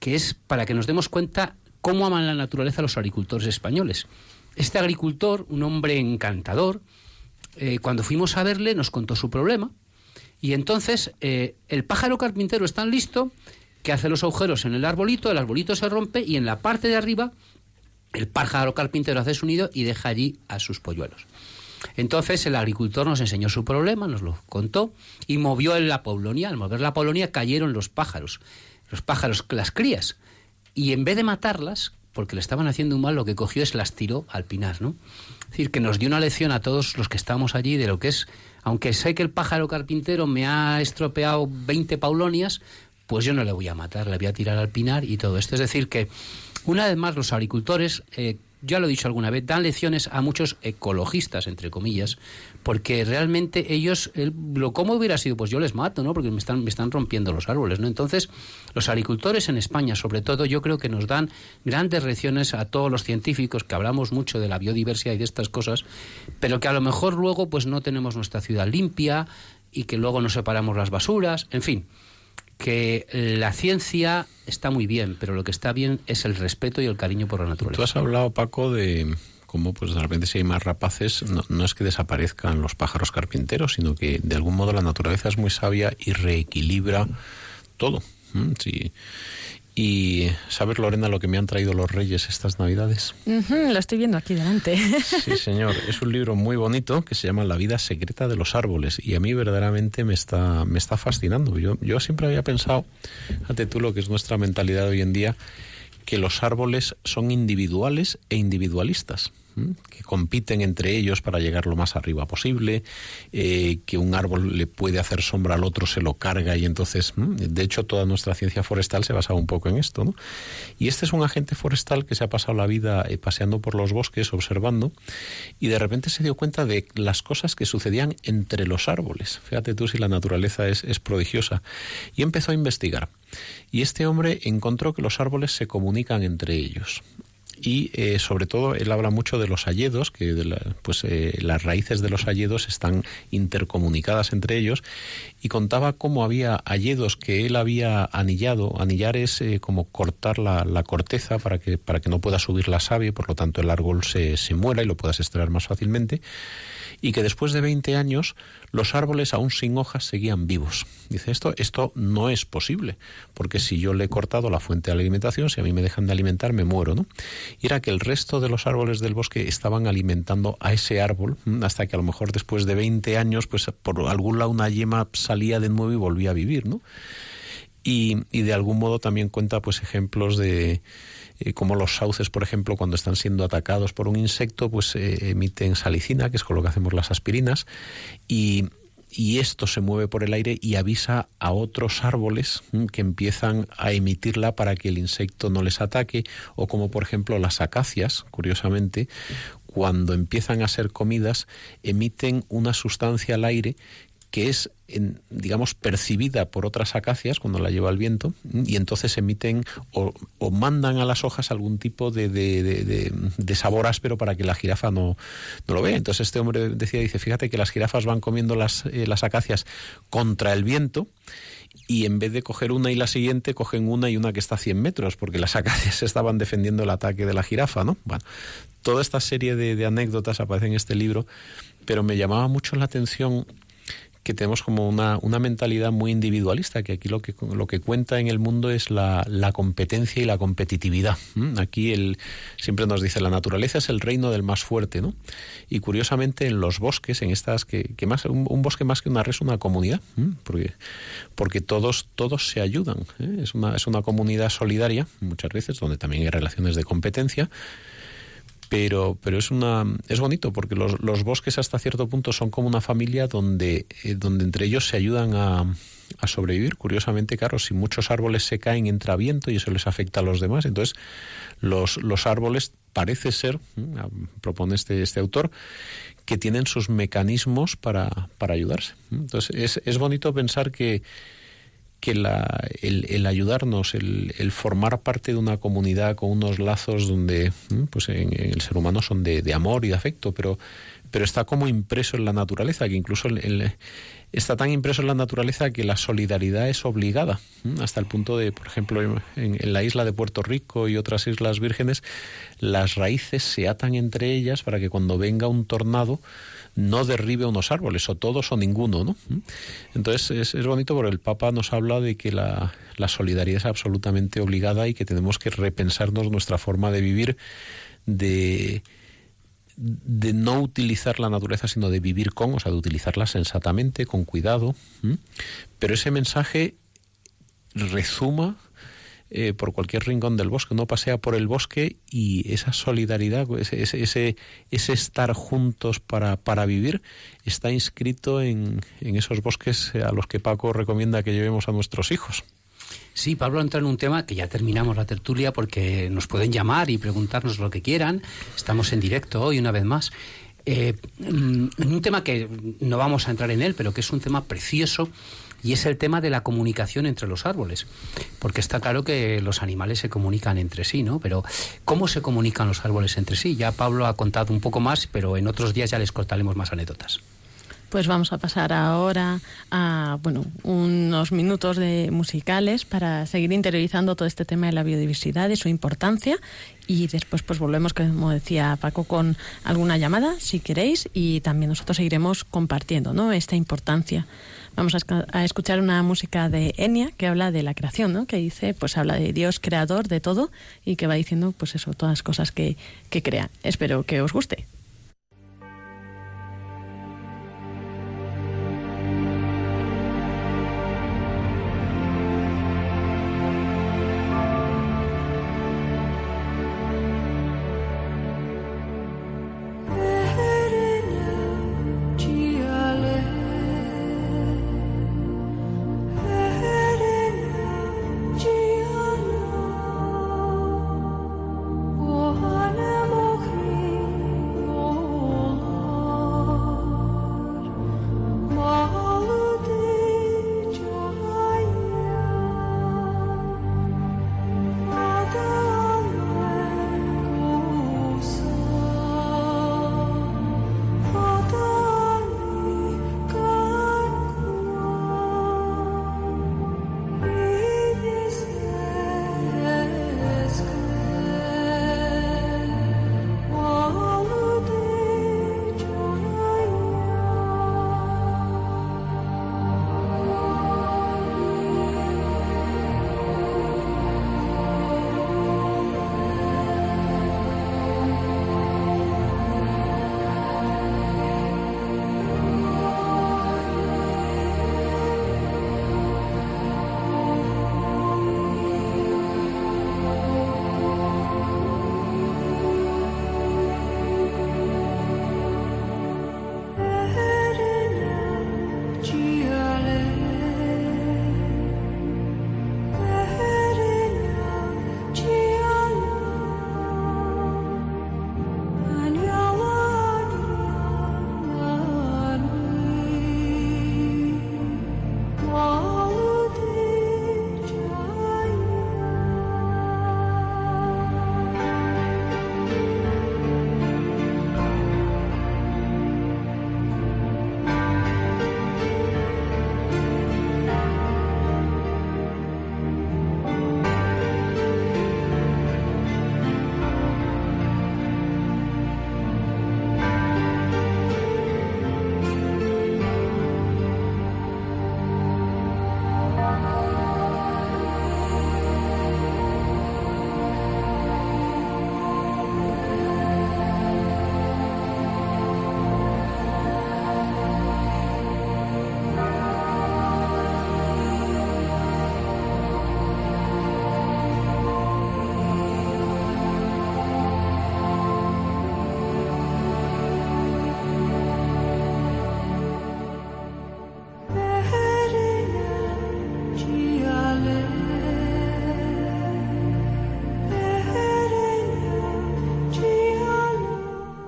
que es para que nos demos cuenta cómo aman la naturaleza los agricultores españoles. Este agricultor, un hombre encantador, eh, cuando fuimos a verle nos contó su problema y entonces eh, el pájaro carpintero es tan listo que hace los agujeros en el arbolito, el arbolito se rompe y en la parte de arriba el pájaro carpintero hace su nido y deja allí a sus polluelos. Entonces el agricultor nos enseñó su problema, nos lo contó y movió la Polonia. Al mover la Polonia cayeron los pájaros, los pájaros, las crías. Y en vez de matarlas, porque le estaban haciendo un mal, lo que cogió es las tiró al pinar, ¿no? Es decir, que nos dio una lección a todos los que estamos allí de lo que es Aunque sé que el pájaro carpintero me ha estropeado 20 paulonias, pues yo no le voy a matar, le voy a tirar al pinar y todo esto. Es decir, que una vez más los agricultores, eh, ya lo he dicho alguna vez, dan lecciones a muchos ecologistas, entre comillas, porque realmente ellos, lo cómo hubiera sido, pues yo les mato, ¿no? Porque me están, me están rompiendo los árboles, ¿no? Entonces, los agricultores en España, sobre todo, yo creo que nos dan grandes lecciones a todos los científicos que hablamos mucho de la biodiversidad y de estas cosas, pero que a lo mejor luego pues no tenemos nuestra ciudad limpia y que luego no separamos las basuras, en fin que la ciencia está muy bien, pero lo que está bien es el respeto y el cariño por la naturaleza. Tú has hablado, Paco, de cómo pues de repente si hay más rapaces, no, es que desaparezcan los pájaros carpinteros, sino que de algún modo la naturaleza es muy sabia y reequilibra todo. Sí. Y ¿sabes, Lorena, lo que me han traído los reyes estas navidades? lo estoy viendo aquí delante. Sí, (laughs) señor. Es un libro muy bonito que se llama La vida secreta de los árboles y a mí verdaderamente me está, me está fascinando. Yo, yo siempre había pensado, fíjate tú lo que es nuestra mentalidad hoy en día, que los árboles son individuales e individualistas que compiten entre ellos para llegar lo más arriba posible, eh, que un árbol le puede hacer sombra al otro, se lo carga y entonces, de hecho, toda nuestra ciencia forestal se basa un poco en esto. Y este es un agente forestal que se ha pasado la vida eh, paseando por los bosques, observando, y de repente se dio cuenta de las cosas que sucedían entre los árboles. Fíjate tú si la naturaleza es prodigiosa. Y empezó a investigar. Y este hombre encontró que los árboles se comunican entre ellos y eh, sobre todo él habla mucho de los hayedos, que pues eh, las raíces de los hayedos están intercomunicadas entre ellos y contaba cómo había hayedos que él había anillado. Anillar es eh, como cortar la, la, corteza para que, para que no pueda subir la savia, por lo tanto el árbol se, se muera y lo puedas extraer más fácilmente y que después de 20 años los árboles aún sin hojas seguían vivos. Dice esto, esto no es posible, porque si yo le he cortado la fuente de alimentación, si a mí me dejan de alimentar, me muero, ¿no? Y era que el resto de los árboles del bosque estaban alimentando a ese árbol hasta que a lo mejor después de 20 años, pues por algún lado una yema salía de nuevo y volvía a vivir, ¿no? Y, y de algún modo también cuenta pues ejemplos de eh, como los sauces, por ejemplo, cuando están siendo atacados por un insecto, pues eh, emiten salicina, que es con lo que hacemos las aspirinas, y, esto se mueve por el aire y avisa a otros árboles mm, que empiezan a emitirla para que el insecto no les ataque, o como por ejemplo las acacias, curiosamente, cuando empiezan a ser comidas, emiten una sustancia al aire que es, digamos, percibida por otras acacias cuando la lleva el viento y entonces emiten o, mandan a las hojas algún tipo de, de, sabor áspero para que la jirafa no, no, lo vea. Entonces este hombre decía, dice, fíjate que las jirafas van comiendo las, eh, las acacias contra el viento y en vez de coger una y la siguiente, cogen una y una que está a 100 metros, porque las acacias (laughs) estaban defendiendo el ataque de la jirafa, ¿no? Bueno, toda esta serie de, anécdotas aparece en este libro, pero me llamaba mucho la atención que tenemos como una, una mentalidad muy individualista, que aquí lo que, lo que cuenta en el mundo es la, la competencia y la competitividad. Aquí el, siempre nos dice la naturaleza es el reino del más fuerte, ¿no? Y curiosamente en los bosques, en estas que, que más un, bosque más que una red es una comunidad, porque, porque todos, todos se ayudan. ¿eh? Es, una, es una comunidad solidaria, muchas veces, donde también hay relaciones de competencia pero, pero es una es bonito porque los, los bosques hasta cierto punto son como una familia donde, eh, donde entre ellos se ayudan a, a sobrevivir. Curiosamente, claro, si muchos árboles se caen, entra viento y eso les afecta a los demás. Entonces, los, los árboles parece ser, propone este, este autor, que tienen sus mecanismos para, para ayudarse. Entonces, es, es bonito pensar que, que la, el, ayudarnos, el, el, formar parte de una comunidad con unos lazos donde pues en, el ser humano son de, de, amor y de afecto, pero, pero está como impreso en la naturaleza, que incluso el, está tan impreso en la naturaleza que la solidaridad es obligada, hasta el punto de, por ejemplo, en, la isla de Puerto Rico y otras islas vírgenes, las raíces se atan entre ellas para que cuando venga un tornado, no derribe unos árboles, o todos o ninguno, ¿no? Entonces es, bonito porque el Papa nos habla de que la, la solidaridad es absolutamente obligada y que tenemos que repensarnos nuestra forma de vivir, de de no utilizar la naturaleza, sino de vivir con, o sea, de utilizarla sensatamente, con cuidado. Pero ese mensaje resuma eh, por cualquier rincón del bosque. Uno pasea por el bosque y esa solidaridad, ese, ese, ese, estar juntos para, vivir, está inscrito en, en esos bosques a los que Paco recomienda que llevemos a nuestros hijos. Sí, Pablo entra en un tema que ya terminamos la tertulia porque nos pueden llamar y preguntarnos lo que quieran. Estamos en directo hoy una vez más. Eh, mm, en un tema que no vamos a entrar en él, pero que es un tema precioso y es el tema de la comunicación entre los árboles. Porque está claro que los animales se comunican entre sí, ¿no? Pero ¿cómo se comunican los árboles entre sí? Ya Pablo ha contado un poco más, pero en otros días ya les contaremos más anécdotas. Pues vamos a pasar ahora a bueno, unos minutos de musicales para seguir interiorizando todo este tema de la biodiversidad y su importancia y después pues volvemos, como decía Paco, con alguna llamada, si queréis, y también nosotros seguiremos compartiendo ¿no? esta importancia. Vamos a, escuchar una música de Enya que habla de la creación, ¿no? que dice, pues habla de Dios creador de todo y que va diciendo, pues eso, todas las cosas que, que crea. Espero que os guste.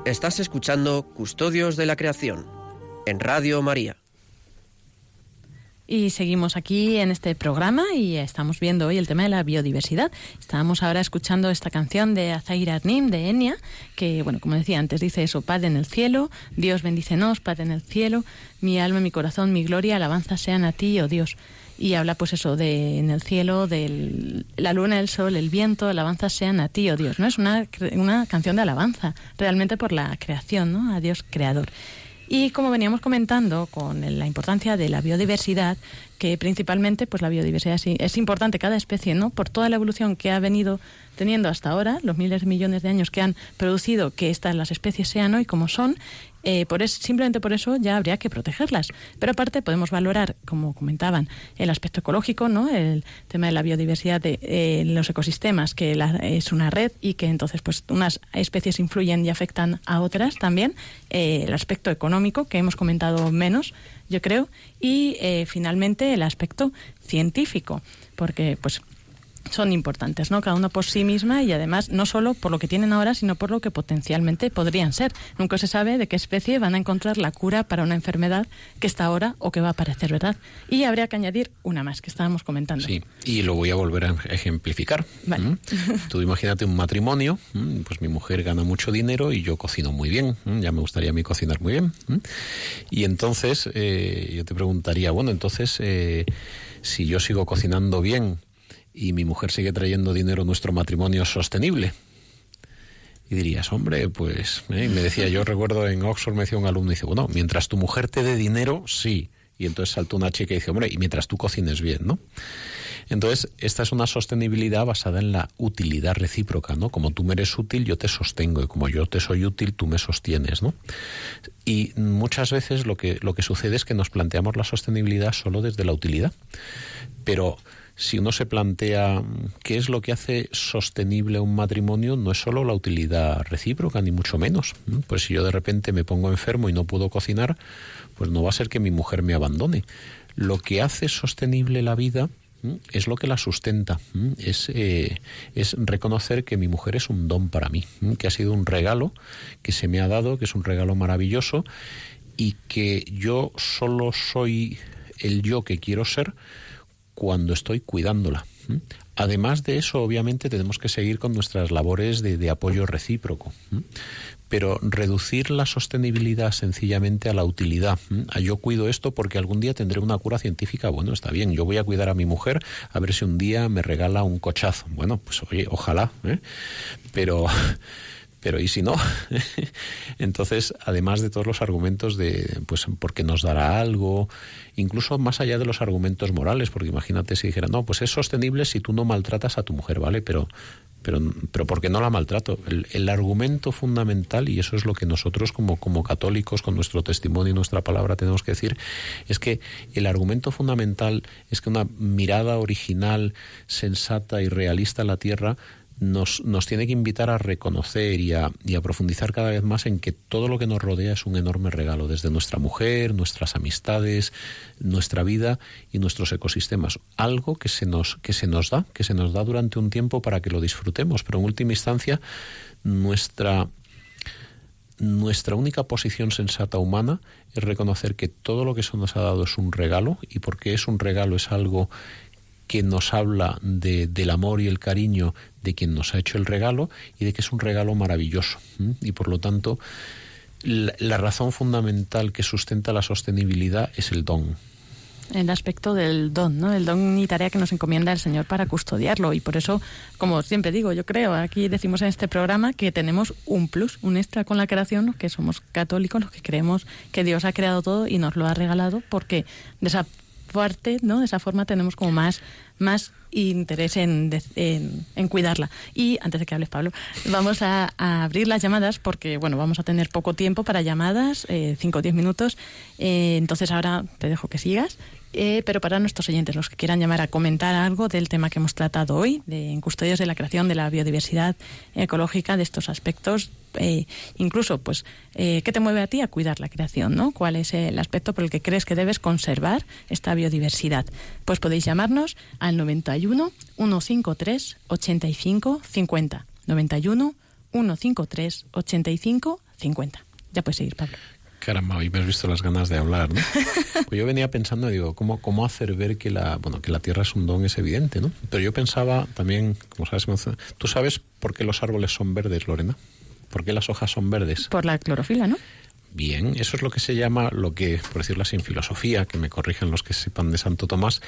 Estás escuchando Custodios de la Creación en Radio María. Y seguimos aquí en este programa y estamos viendo hoy el tema de la biodiversidad. Estábamos ahora escuchando esta canción de Azair Arnim, de Enya, que, bueno, como decía antes, dice eso, Padre en el cielo, Dios bendícenos, Padre en el cielo, mi alma, mi corazón, mi gloria, alabanza sean a ti, oh Dios y habla pues eso de en el cielo de la luna el sol el viento alabanza sean a ti oh Dios no es una, una canción de alabanza realmente por la creación no a Dios creador. Y como veníamos comentando con la importancia de la biodiversidad que principalmente pues la biodiversidad es, importante cada especie no por toda la evolución que ha venido teniendo hasta ahora los miles de millones de años que han producido que estas las especies sean hoy como son eh, por simplemente por eso ya habría que protegerlas. Pero aparte podemos valorar, como comentaban, el aspecto ecológico, ¿no? el tema de la biodiversidad de eh, los ecosistemas, que es una red y que entonces pues unas especies influyen y afectan a otras también. Eh, el aspecto económico, que hemos comentado menos, yo creo. Y finalmente el aspecto científico, porque pues son importantes, ¿no? Cada uno por sí misma y además no solo por lo que tienen ahora, sino por lo que potencialmente podrían ser. Nunca se sabe de qué especie van a encontrar la cura para una enfermedad que está ahora o que va a aparecer, ¿verdad? Y habría que añadir una más que estábamos comentando. Sí, y lo voy a volver a ejemplificar. Vale. ¿Mm? Tú imagínate un matrimonio, ¿Mm? pues mi mujer gana mucho dinero y yo cocino muy bien, ¿Mm? ya me gustaría a mí cocinar muy bien. Y entonces eh, yo te preguntaría, bueno, entonces eh, si yo sigo cocinando bien, y mi mujer sigue trayendo dinero, nuestro matrimonio sostenible. Y dirías, hombre, pues, ¿eh? me decía, yo (laughs) recuerdo en Oxford me decía un alumno, dice, bueno, mientras tu mujer te dé dinero, sí. Y entonces saltó una chica y dice, hombre, y mientras tú cocines bien, ¿no? Entonces, esta es una sostenibilidad basada en la utilidad recíproca, ¿no? Como tú me eres útil, yo te sostengo, y como yo te soy útil, tú me sostienes, ¿no? Y muchas veces lo que, lo que sucede es que nos planteamos la sostenibilidad solo desde la utilidad. Pero si uno se plantea qué es lo que hace sostenible un matrimonio, no es solo la utilidad recíproca, ni mucho menos. Pues si yo de repente me pongo enfermo y no puedo cocinar, pues no va a ser que mi mujer me abandone. Lo que hace sostenible la vida es lo que la sustenta, es, eh, es reconocer que mi mujer es un don para mí, que ha sido un regalo que se me ha dado, que es un regalo maravilloso y que yo solo soy el yo que quiero ser cuando estoy cuidándola. Además de eso, obviamente, tenemos que seguir con nuestras labores de, apoyo recíproco. Pero reducir la sostenibilidad sencillamente a la utilidad. A yo cuido esto porque algún día tendré una cura científica. Bueno, está bien, yo voy a cuidar a mi mujer a ver si un día me regala un cochazo. Bueno, pues oye, ojalá. ¿eh? Pero pero ¿y si no? (laughs) Entonces, además de todos los argumentos de, pues, porque nos dará algo, incluso más allá de los argumentos morales, porque imagínate si dijera, no, pues es sostenible si tú no maltratas a tu mujer, ¿vale? Pero, pero, pero ¿por qué no la maltrato? El, argumento fundamental, y eso es lo que nosotros como, como católicos, con nuestro testimonio y nuestra palabra tenemos que decir, es que el argumento fundamental es que una mirada original, sensata y realista a la tierra nos, nos tiene que invitar a reconocer y a, profundizar cada vez más en que todo lo que nos rodea es un enorme regalo, desde nuestra mujer, nuestras amistades, nuestra vida y nuestros ecosistemas. Algo que se nos, que se nos da, que se nos da durante un tiempo para que lo disfrutemos, pero en última instancia nuestra nuestra única posición sensata humana es reconocer que todo lo que se nos ha dado es un regalo y porque es un regalo es algo que nos habla de, del amor y el cariño de quien nos ha hecho el regalo y de que es un regalo maravilloso. Y por lo tanto, la, razón fundamental que sustenta la sostenibilidad es el don el aspecto del don, ¿no? El don y tarea que nos encomienda el Señor para custodiarlo. Y por eso, como siempre digo, yo creo, aquí decimos en este programa que tenemos un plus, un extra con la creación, que somos católicos, los que creemos que Dios ha creado todo y nos lo ha regalado, porque de esa parte, ¿no? De esa forma tenemos como más, más interés en, en, cuidarla. Y antes de que hables, Pablo, vamos a, abrir las llamadas porque, bueno, vamos a tener poco tiempo para llamadas, 5 o 10 minutos. Eh, entonces ahora te dejo que sigas eh, pero para nuestros oyentes, los que quieran llamar a comentar algo del tema que hemos tratado hoy, de, en Custodios de la Creación, de la biodiversidad ecológica, de estos aspectos, eh, incluso, pues, eh, ¿qué te mueve a ti a cuidar la creación? ¿no? ¿Cuál es el aspecto por el que crees que debes conservar esta biodiversidad? Pues podéis llamarnos al 91 153 85 50. 91 153 85 50. Ya puedes seguir, Pablo. Caramba, hoy me has visto las ganas de hablar, ¿no? (laughs) Pues yo venía pensando, digo, ¿cómo, cómo hacer ver que la, bueno, que la tierra es un don es evidente, ¿no? Pero yo pensaba también, como sabes, ¿tú sabes por qué los árboles son verdes, Lorena? ¿Por qué las hojas son verdes? Por la clorofila, ¿no? Bien, eso es lo que se llama, lo que, por decirlo así, en filosofía, que me corrigen los que sepan de Santo Tomás,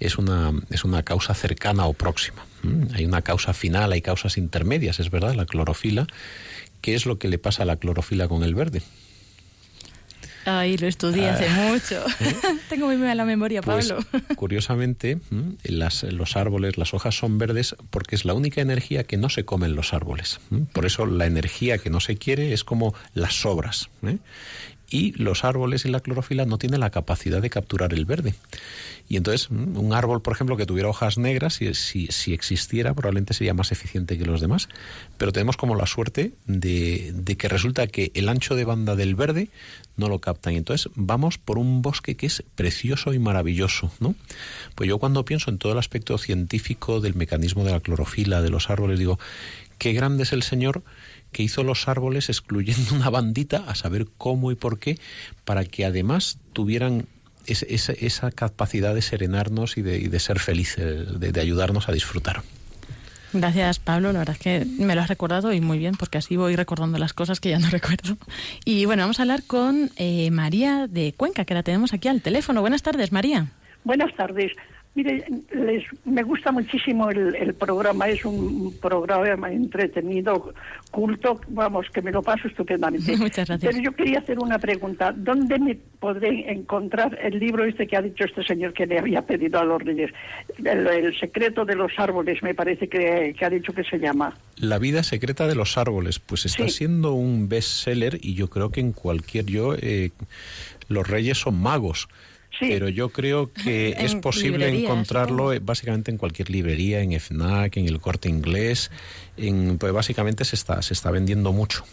es una, es una causa cercana o próxima. Hay una causa final, hay causas intermedias, es verdad, la clorofila. ¿Qué es lo que le pasa a la clorofila con el verde? Ay, lo estudié hace Ah. mucho. (laughs) (laughs) Tengo muy mala memoria, Pues, Pablo. (laughs) curiosamente, los árboles, las hojas son verdes porque es la única energía que no se comen los árboles. Por eso la energía que no se quiere es como las sobras. ¿eh? Y los árboles y la clorofila no tienen la capacidad de capturar el verde. Y entonces, ¿m? un árbol, por ejemplo, que tuviera hojas negras, si, si, si existiera, probablemente sería más eficiente que los demás. Pero tenemos como la suerte de, de que resulta que el ancho de banda del verde no lo captan. Y entonces vamos por un bosque que es precioso y maravilloso, ¿no? Pues yo cuando pienso en todo el aspecto científico del mecanismo de la clorofila, de los árboles, digo, qué grande es el Señor que hizo los árboles excluyendo una bandita a saber cómo y por qué, para que además tuvieran es- esa, esa capacidad de serenarnos y de, y de ser felices, de, de ayudarnos a disfrutar. Gracias, Pablo. La verdad es que me lo has recordado y muy bien, porque así voy recordando las cosas que ya no (laughs) recuerdo. Y bueno, vamos a hablar con eh, María de Cuenca, que la tenemos aquí al teléfono. Buenas tardes, María. Buenas tardes. Mire, les, me gusta muchísimo el, el programa, es un programa entretenido, culto, vamos, que me lo paso estupendamente. (laughs) Muchas gracias. Pero yo quería hacer una pregunta. ¿Dónde me podré encontrar el libro este que ha dicho este señor que le había pedido a los reyes? El, el secreto de los árboles, me parece que, que ha dicho que se llama. La vida secreta de los árboles, pues está Sí. siendo un bestseller y yo creo que en cualquier yo eh, los reyes son magos. Sí. Pero yo creo que En es posible encontrarlo eh, básicamente en cualquier librería, en FNAC, en el Corte Inglés, en, pues básicamente se está se está vendiendo mucho.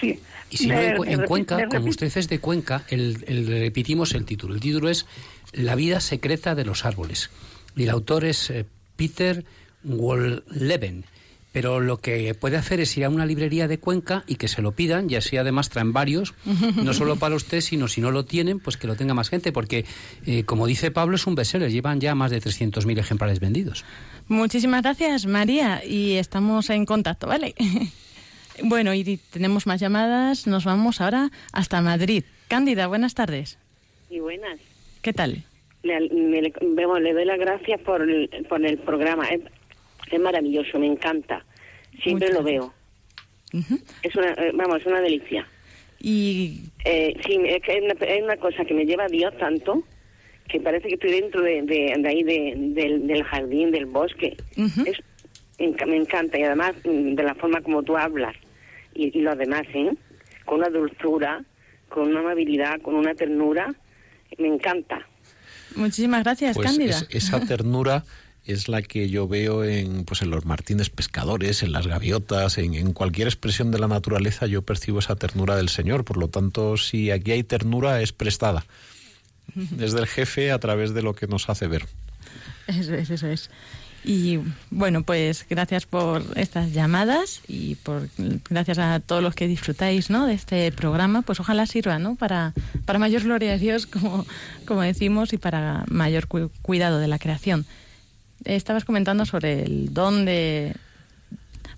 Sí. Y si no, en, en Cuenca, como usted es de Cuenca, el, el- repetimos el título. El título es La vida secreta de los árboles. Y el autor es eh, Peter Wolleben. Pero lo que puede hacer es ir a una librería de Cuenca y que se lo pidan, y así además traen varios, (laughs) no solo para usted, sino si no lo tienen, pues que lo tenga más gente, porque, eh, como dice Pablo, es un bestseller, llevan ya más de 300.000 ejemplares vendidos. Muchísimas gracias, María, y estamos en contacto, ¿vale? (laughs) bueno, y tenemos más llamadas. Nos vamos ahora hasta Madrid. Cándida, buenas tardes. Y buenas. ¿Qué tal? Le, me- le- vemos, le doy las gracias por el, por el programa. Es, es maravilloso, me encanta. Siempre lo veo. Es una, eh, vamos, es una delicia. Y Eh, sí, es que es una, es una cosa que me lleva a Dios tanto que parece que estoy dentro de, de, de ahí de- del, del jardín, del bosque. Es, me encanta y además mm, de la forma como tú hablas y, y los demás, ¿eh? Con una dulzura, con una amabilidad, con una ternura, me encanta. muchísimas gracias, Pues Cándida. es- esa ternura (laughs) es la que yo veo en, pues en los martines pescadores, en las gaviotas, en, en cualquier expresión de la naturaleza yo percibo esa ternura del Señor. Por lo tanto, si aquí hay ternura, es prestada. (laughs) Es del jefe a través de lo que nos hace ver. Eso es, eso es. Y bueno, pues gracias por estas llamadas y por gracias a todos los que disfrutáis ¿no? de este programa. Pues ojalá sirva ¿no? para, para mayor gloria a Dios, como, como decimos, y para mayor cu- cuidado de la creación. Estabas comentando sobre el don de...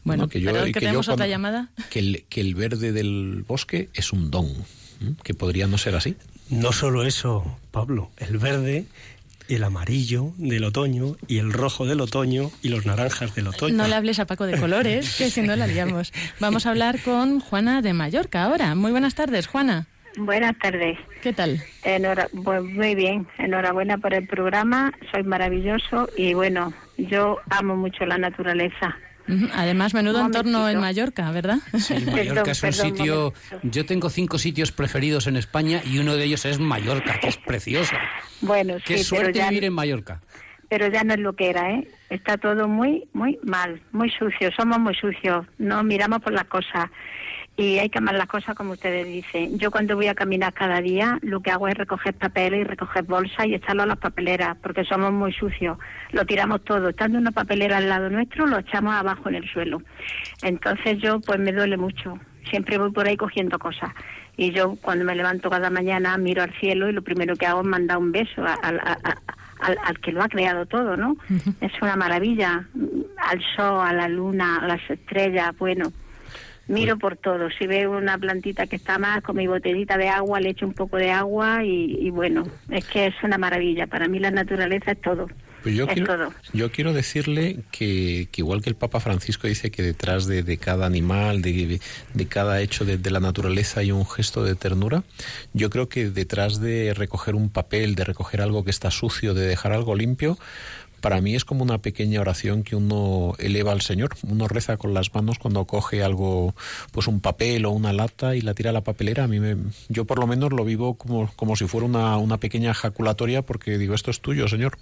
Bueno, ¿no? que yo, que que yo tenemos otra cuando- llamada. Que el, que el verde del bosque es un don, que podría no ser así. No solo eso, Pablo, el verde, el amarillo del otoño y el rojo del otoño y los naranjas del otoño. No le hables a Paco de colores, que si no la liamos. (laughs) Vamos a hablar con Juana de Mallorca ahora. Muy buenas tardes, Juana. Buenas tardes. ¿Qué tal? Enhora- pues muy bien. Enhorabuena por el programa. Soy maravilloso y bueno, yo amo mucho la naturaleza. Además, menudo entorno en. Mallorca, ¿verdad? Sí, (laughs) Mallorca es un perdón, sitio. momento. Yo tengo cinco sitios preferidos en España y uno de ellos es Mallorca, que es precioso. Bueno, Qué sí, pero suerte ya, vivir en Mallorca. pero ya no es lo que era, ¿eh? Está todo muy, muy mal, muy sucio. Somos muy sucios. No miramos por las cosas. Y hay que amar las cosas como ustedes dicen. Yo cuando voy a caminar cada día, lo que hago es recoger papeles y recoger bolsas y echarlo a las papeleras, porque somos muy sucios. Lo tiramos todo. Estando una papelera al lado nuestro, lo echamos abajo en el suelo. Entonces yo, pues me duele mucho. Siempre voy por ahí cogiendo cosas. Y yo cuando me levanto cada mañana miro al cielo y lo primero que hago es mandar un beso a- al- a- a- al, al que lo ha creado todo, ¿no? Es una maravilla. Al sol, a la luna, a las estrellas, bueno. Miro por todo. Si veo una plantita que está más, con mi botellita de agua, le echo un poco de agua y, y bueno, es que es una maravilla. Para mí la naturaleza es todo. Pues yo, es quiero, todo. yo quiero decirle que, que igual que el Papa Francisco dice que detrás de, de cada animal, de, de cada hecho de, de la naturaleza hay un gesto de ternura, yo creo que detrás de recoger un papel, de recoger algo que está sucio, de dejar algo limpio, para mí es como una pequeña oración que uno eleva al Señor. Uno reza con las manos cuando coge algo, pues un papel o una lata y la tira a la papelera. A mí me, yo por lo menos lo vivo como, como si fuera una, una pequeña ejaculatoria porque digo, esto es tuyo, Señor.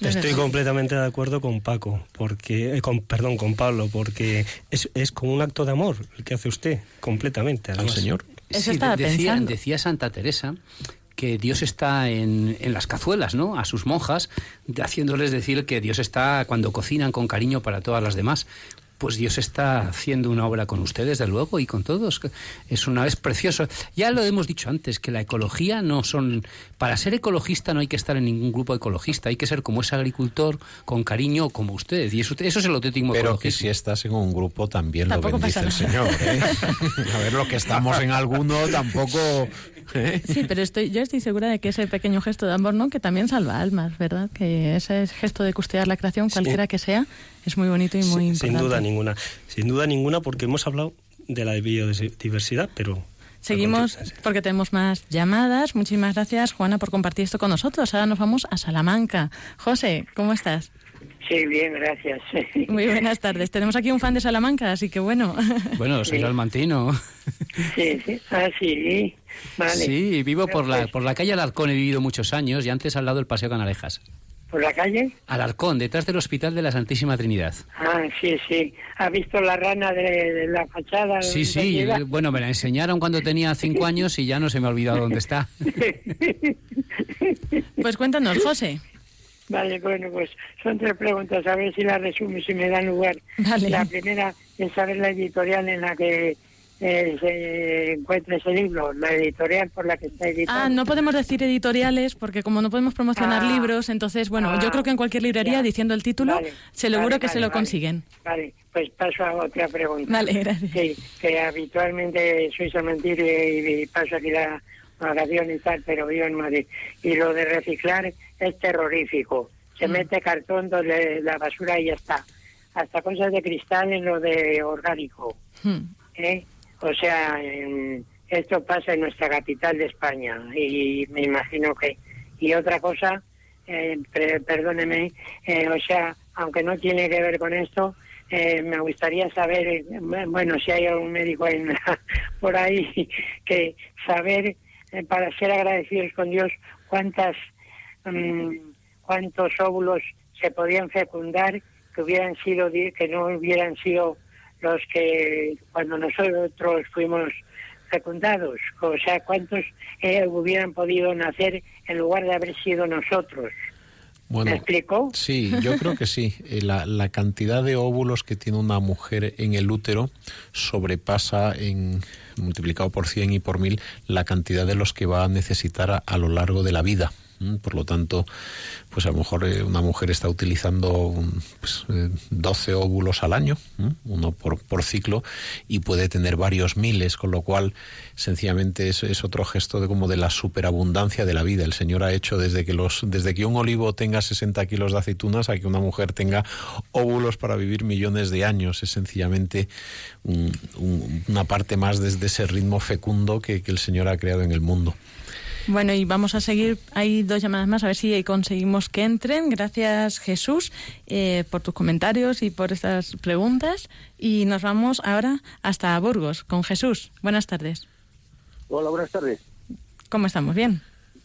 Estoy completamente de acuerdo con Paco, porque, eh, con, perdón, con Pablo, porque es, es como un acto de amor el que hace usted, completamente. Al. Señor. Eso Sí, estaba decía, pensando. decía Santa Teresa que Dios está en, en las cazuelas, ¿no? A sus monjas, haciéndoles decir que Dios está cuando cocinan con cariño para todas las demás. Pues Dios está haciendo una obra con ustedes, de luego, y con todos. Es una es precioso. Ya lo hemos dicho antes, que la ecología no son... Para ser ecologista no hay que estar en ningún grupo ecologista, hay que ser como ese agricultor, con cariño, como usted. Y eso, eso es el auténtico Pero que si estás en un grupo también Tampoco lo bendice pasa el. Señor. ¿eh? (laughs) A ver, lo que estamos en alguno tampoco... ¿eh? Sí, pero estoy, yo estoy segura de que ese pequeño gesto de amor, ¿no? Que también salva almas, ¿verdad? Que ese gesto de custodiar la creación, cualquiera que sea, es muy bonito y muy Sí, importante. sin duda ninguna. Sin duda ninguna, porque hemos hablado de la biodiversidad, pero... Seguimos porque tenemos más llamadas. Muchísimas gracias, Juana, por compartir esto con nosotros. Ahora nos vamos a Salamanca. José, ¿cómo estás? Sí, bien, gracias. (laughs) Muy buenas tardes. Tenemos aquí un fan de Salamanca, así que bueno. Bueno, soy Sí. almantino. Sí, sí. Ah, sí. Vale. Sí, vivo por la, por la calle Alarcón, he vivido muchos años y antes al lado del Paseo Canalejas. ¿Por la calle? Alarcón, detrás del Hospital de la Santísima Trinidad. Ah, sí, sí. ¿Ha visto la rana de, de la fachada? Sí, sí, lleva? bueno, me la enseñaron cuando tenía cinco años y ya no se me ha olvidado dónde está. (laughs) Pues cuéntanos, José. Vale, bueno, pues son tres preguntas, a ver si las resumo, si me dan lugar. Vale. La primera es saber la editorial en la que eh, se encuentra ese libro, la editorial por la que está editado. Ah, no podemos decir editoriales porque como no podemos promocionar Ah. libros, entonces, bueno, yo Ah, creo que en cualquier librería ya. diciendo el título, Vale, seguro vale, que se vale, lo vale. consiguen. Vale, pues paso a otra pregunta. Vale, gracias. Sí, que habitualmente soy salmantino y, y paso aquí la vacación y tal, pero vivo en Madrid. Y lo de reciclar es terrorífico. Se Mm. mete cartón donde la basura y ya está. Hasta cosas de cristal en lo de orgánico. Hmm. ¿eh? O sea, em, esto pasa en nuestra capital de España y me imagino que... Y otra cosa, eh, perdóneme, eh, o sea, aunque no tiene que ver con esto, eh, me gustaría saber, eh, bueno, si hay algún médico en- (laughs) por ahí, que saber, eh, para ser agradecidos con Dios, cuántas, mm, cuántos óvulos se podían fecundar que hubieran sido, que no hubieran sido los que cuando nosotros fuimos fecundados, o sea, cuántos eh, hubieran podido nacer en lugar de haber sido nosotros. Bueno, ¿Me explicó? Sí, yo creo que sí. Eh, La, la cantidad de óvulos que tiene una mujer en el útero sobrepasa en multiplicado por 100 y por 1000 la cantidad de los que va a necesitar a, a lo largo de la vida. ¿M? Por lo tanto, pues a lo mejor eh, una mujer está utilizando un, pues, eh, 12 óvulos al año, uno por, ciclo, y puede tener varios miles, con lo cual sencillamente es, otro gesto de como de la superabundancia de la vida. El Señor ha hecho desde que los, desde que un olivo tenga 60 kilos de aceitunas a que una mujer tenga óvulos para vivir millones de años. Es sencillamente un- un- una parte más desde ese ritmo fecundo que el Señor ha creado en el mundo. Bueno, y vamos a seguir, hay dos llamadas más, a ver si conseguimos que entren. Gracias, Jesús, eh, por tus comentarios y por estas preguntas. Y nos vamos ahora hasta Burgos con Jesús. Buenas tardes. Hola, buenas tardes. ¿Cómo estamos? ¿Bien?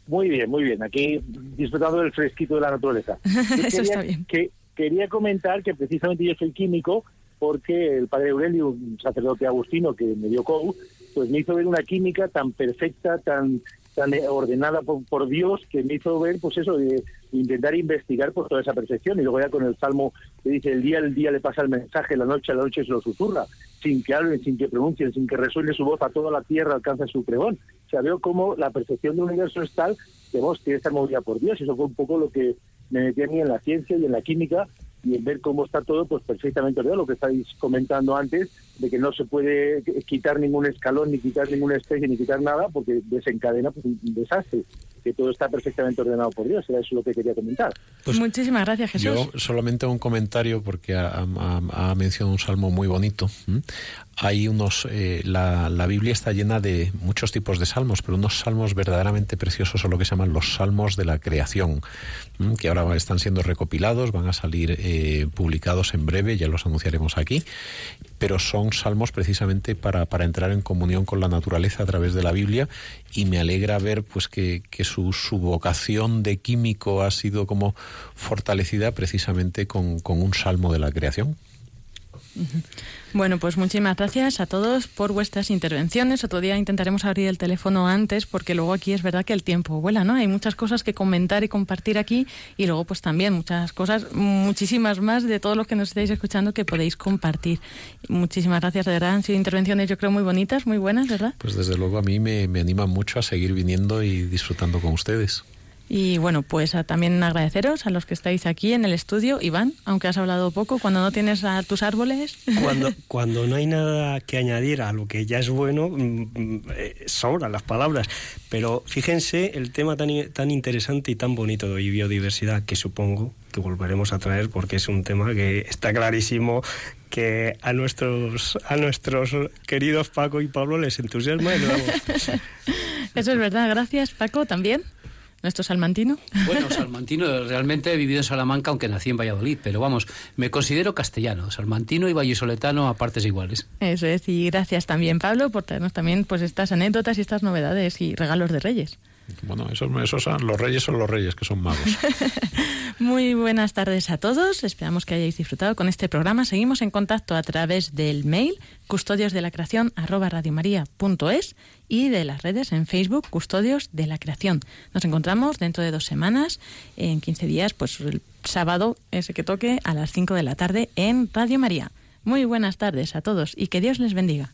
Muy bien, muy bien. Aquí disfrutando del fresquito de la naturaleza. (laughs) Eso está bien. Que, quería comentar que precisamente yo soy químico porque el padre Aurelio, un sacerdote agustino que me dio COU, pues me hizo ver una química tan perfecta, tan ordenada por, Dios, que me hizo ver, pues eso, de intentar investigar por toda esa perfección. Y luego ya con el Salmo que dice, el día, el día le pasa el mensaje, la noche, a la noche se lo susurra, sin que hablen, sin que pronuncien, sin que resuene su voz, a toda la tierra alcanza su pregón. O sea, veo cómo la perfección del universo es tal que vos tiene que estar movida por Dios. Eso fue un poco lo que me metí a mí en la ciencia y en la química y en ver cómo está todo, pues perfectamente ordenado, lo que estáis comentando antes, de que no se puede quitar ningún escalón, ni quitar ninguna especie, ni quitar nada, porque desencadena pues, un desastre. que todo está perfectamente ordenado por Dios. Era eso lo que quería comentar. Pues Muchísimas gracias, Jesús. Yo solamente un comentario porque ha, ha mencionado un salmo muy bonito hay unos eh, la, la, Biblia está llena de muchos tipos de salmos pero unos salmos verdaderamente preciosos son lo que se llaman los salmos de la creación que ahora están siendo recopilados van a salir eh, publicados en breve ya los anunciaremos aquí pero son salmos precisamente para, para entrar en comunión con la naturaleza a través de la Biblia y me alegra ver pues que, que su, su vocación de químico ha sido como fortalecida precisamente con, con un salmo de la creación bueno, pues muchísimas gracias a todos por vuestras intervenciones. Otro día intentaremos abrir el teléfono antes porque luego aquí es verdad que el tiempo vuela, ¿no? Hay muchas cosas que comentar y compartir aquí y luego pues también muchas cosas, muchísimas más de todos los que nos estáis escuchando que podéis compartir. Muchísimas gracias, de verdad. Han sido intervenciones yo creo muy bonitas, muy buenas, ¿verdad? Pues desde luego a mí me, me anima mucho a seguir viniendo y disfrutando con ustedes. Y bueno, pues también agradeceros a los que estáis aquí en el estudio. Iván, aunque has hablado poco, cuando no tienes a tus árboles. Cuando, (laughs) cuando no hay nada que añadir a lo que ya es bueno, mm, mm, eh, sobran las palabras. Pero fíjense el tema tan, tan interesante y tan bonito de biodiversidad que supongo que volveremos a traer porque es un tema que está clarísimo que a nuestros a nuestros queridos Paco y Pablo les entusiasma. (laughs) Eso es verdad. Gracias, Paco, también nuestro salmantino? Bueno, salmantino, realmente he vivido en Salamanca, aunque nací en Valladolid, pero vamos, me considero castellano, salmantino y vallisoletano a partes iguales. Eso es, y gracias también, Pablo, por traernos también pues estas anécdotas y estas novedades y regalos de Reyes. Bueno, esos, son, los reyes son los reyes, que son magos. (laughs) Muy buenas tardes a todos. Esperamos que hayáis disfrutado con este programa. Seguimos en contacto a través del mail custodios y de las redes en Facebook Custodios de la Creación. Nos encontramos dentro de dos semanas, en 15 días, pues el sábado ese que toque a las 5 de la tarde en Radio María. Muy buenas tardes a todos y que Dios les bendiga.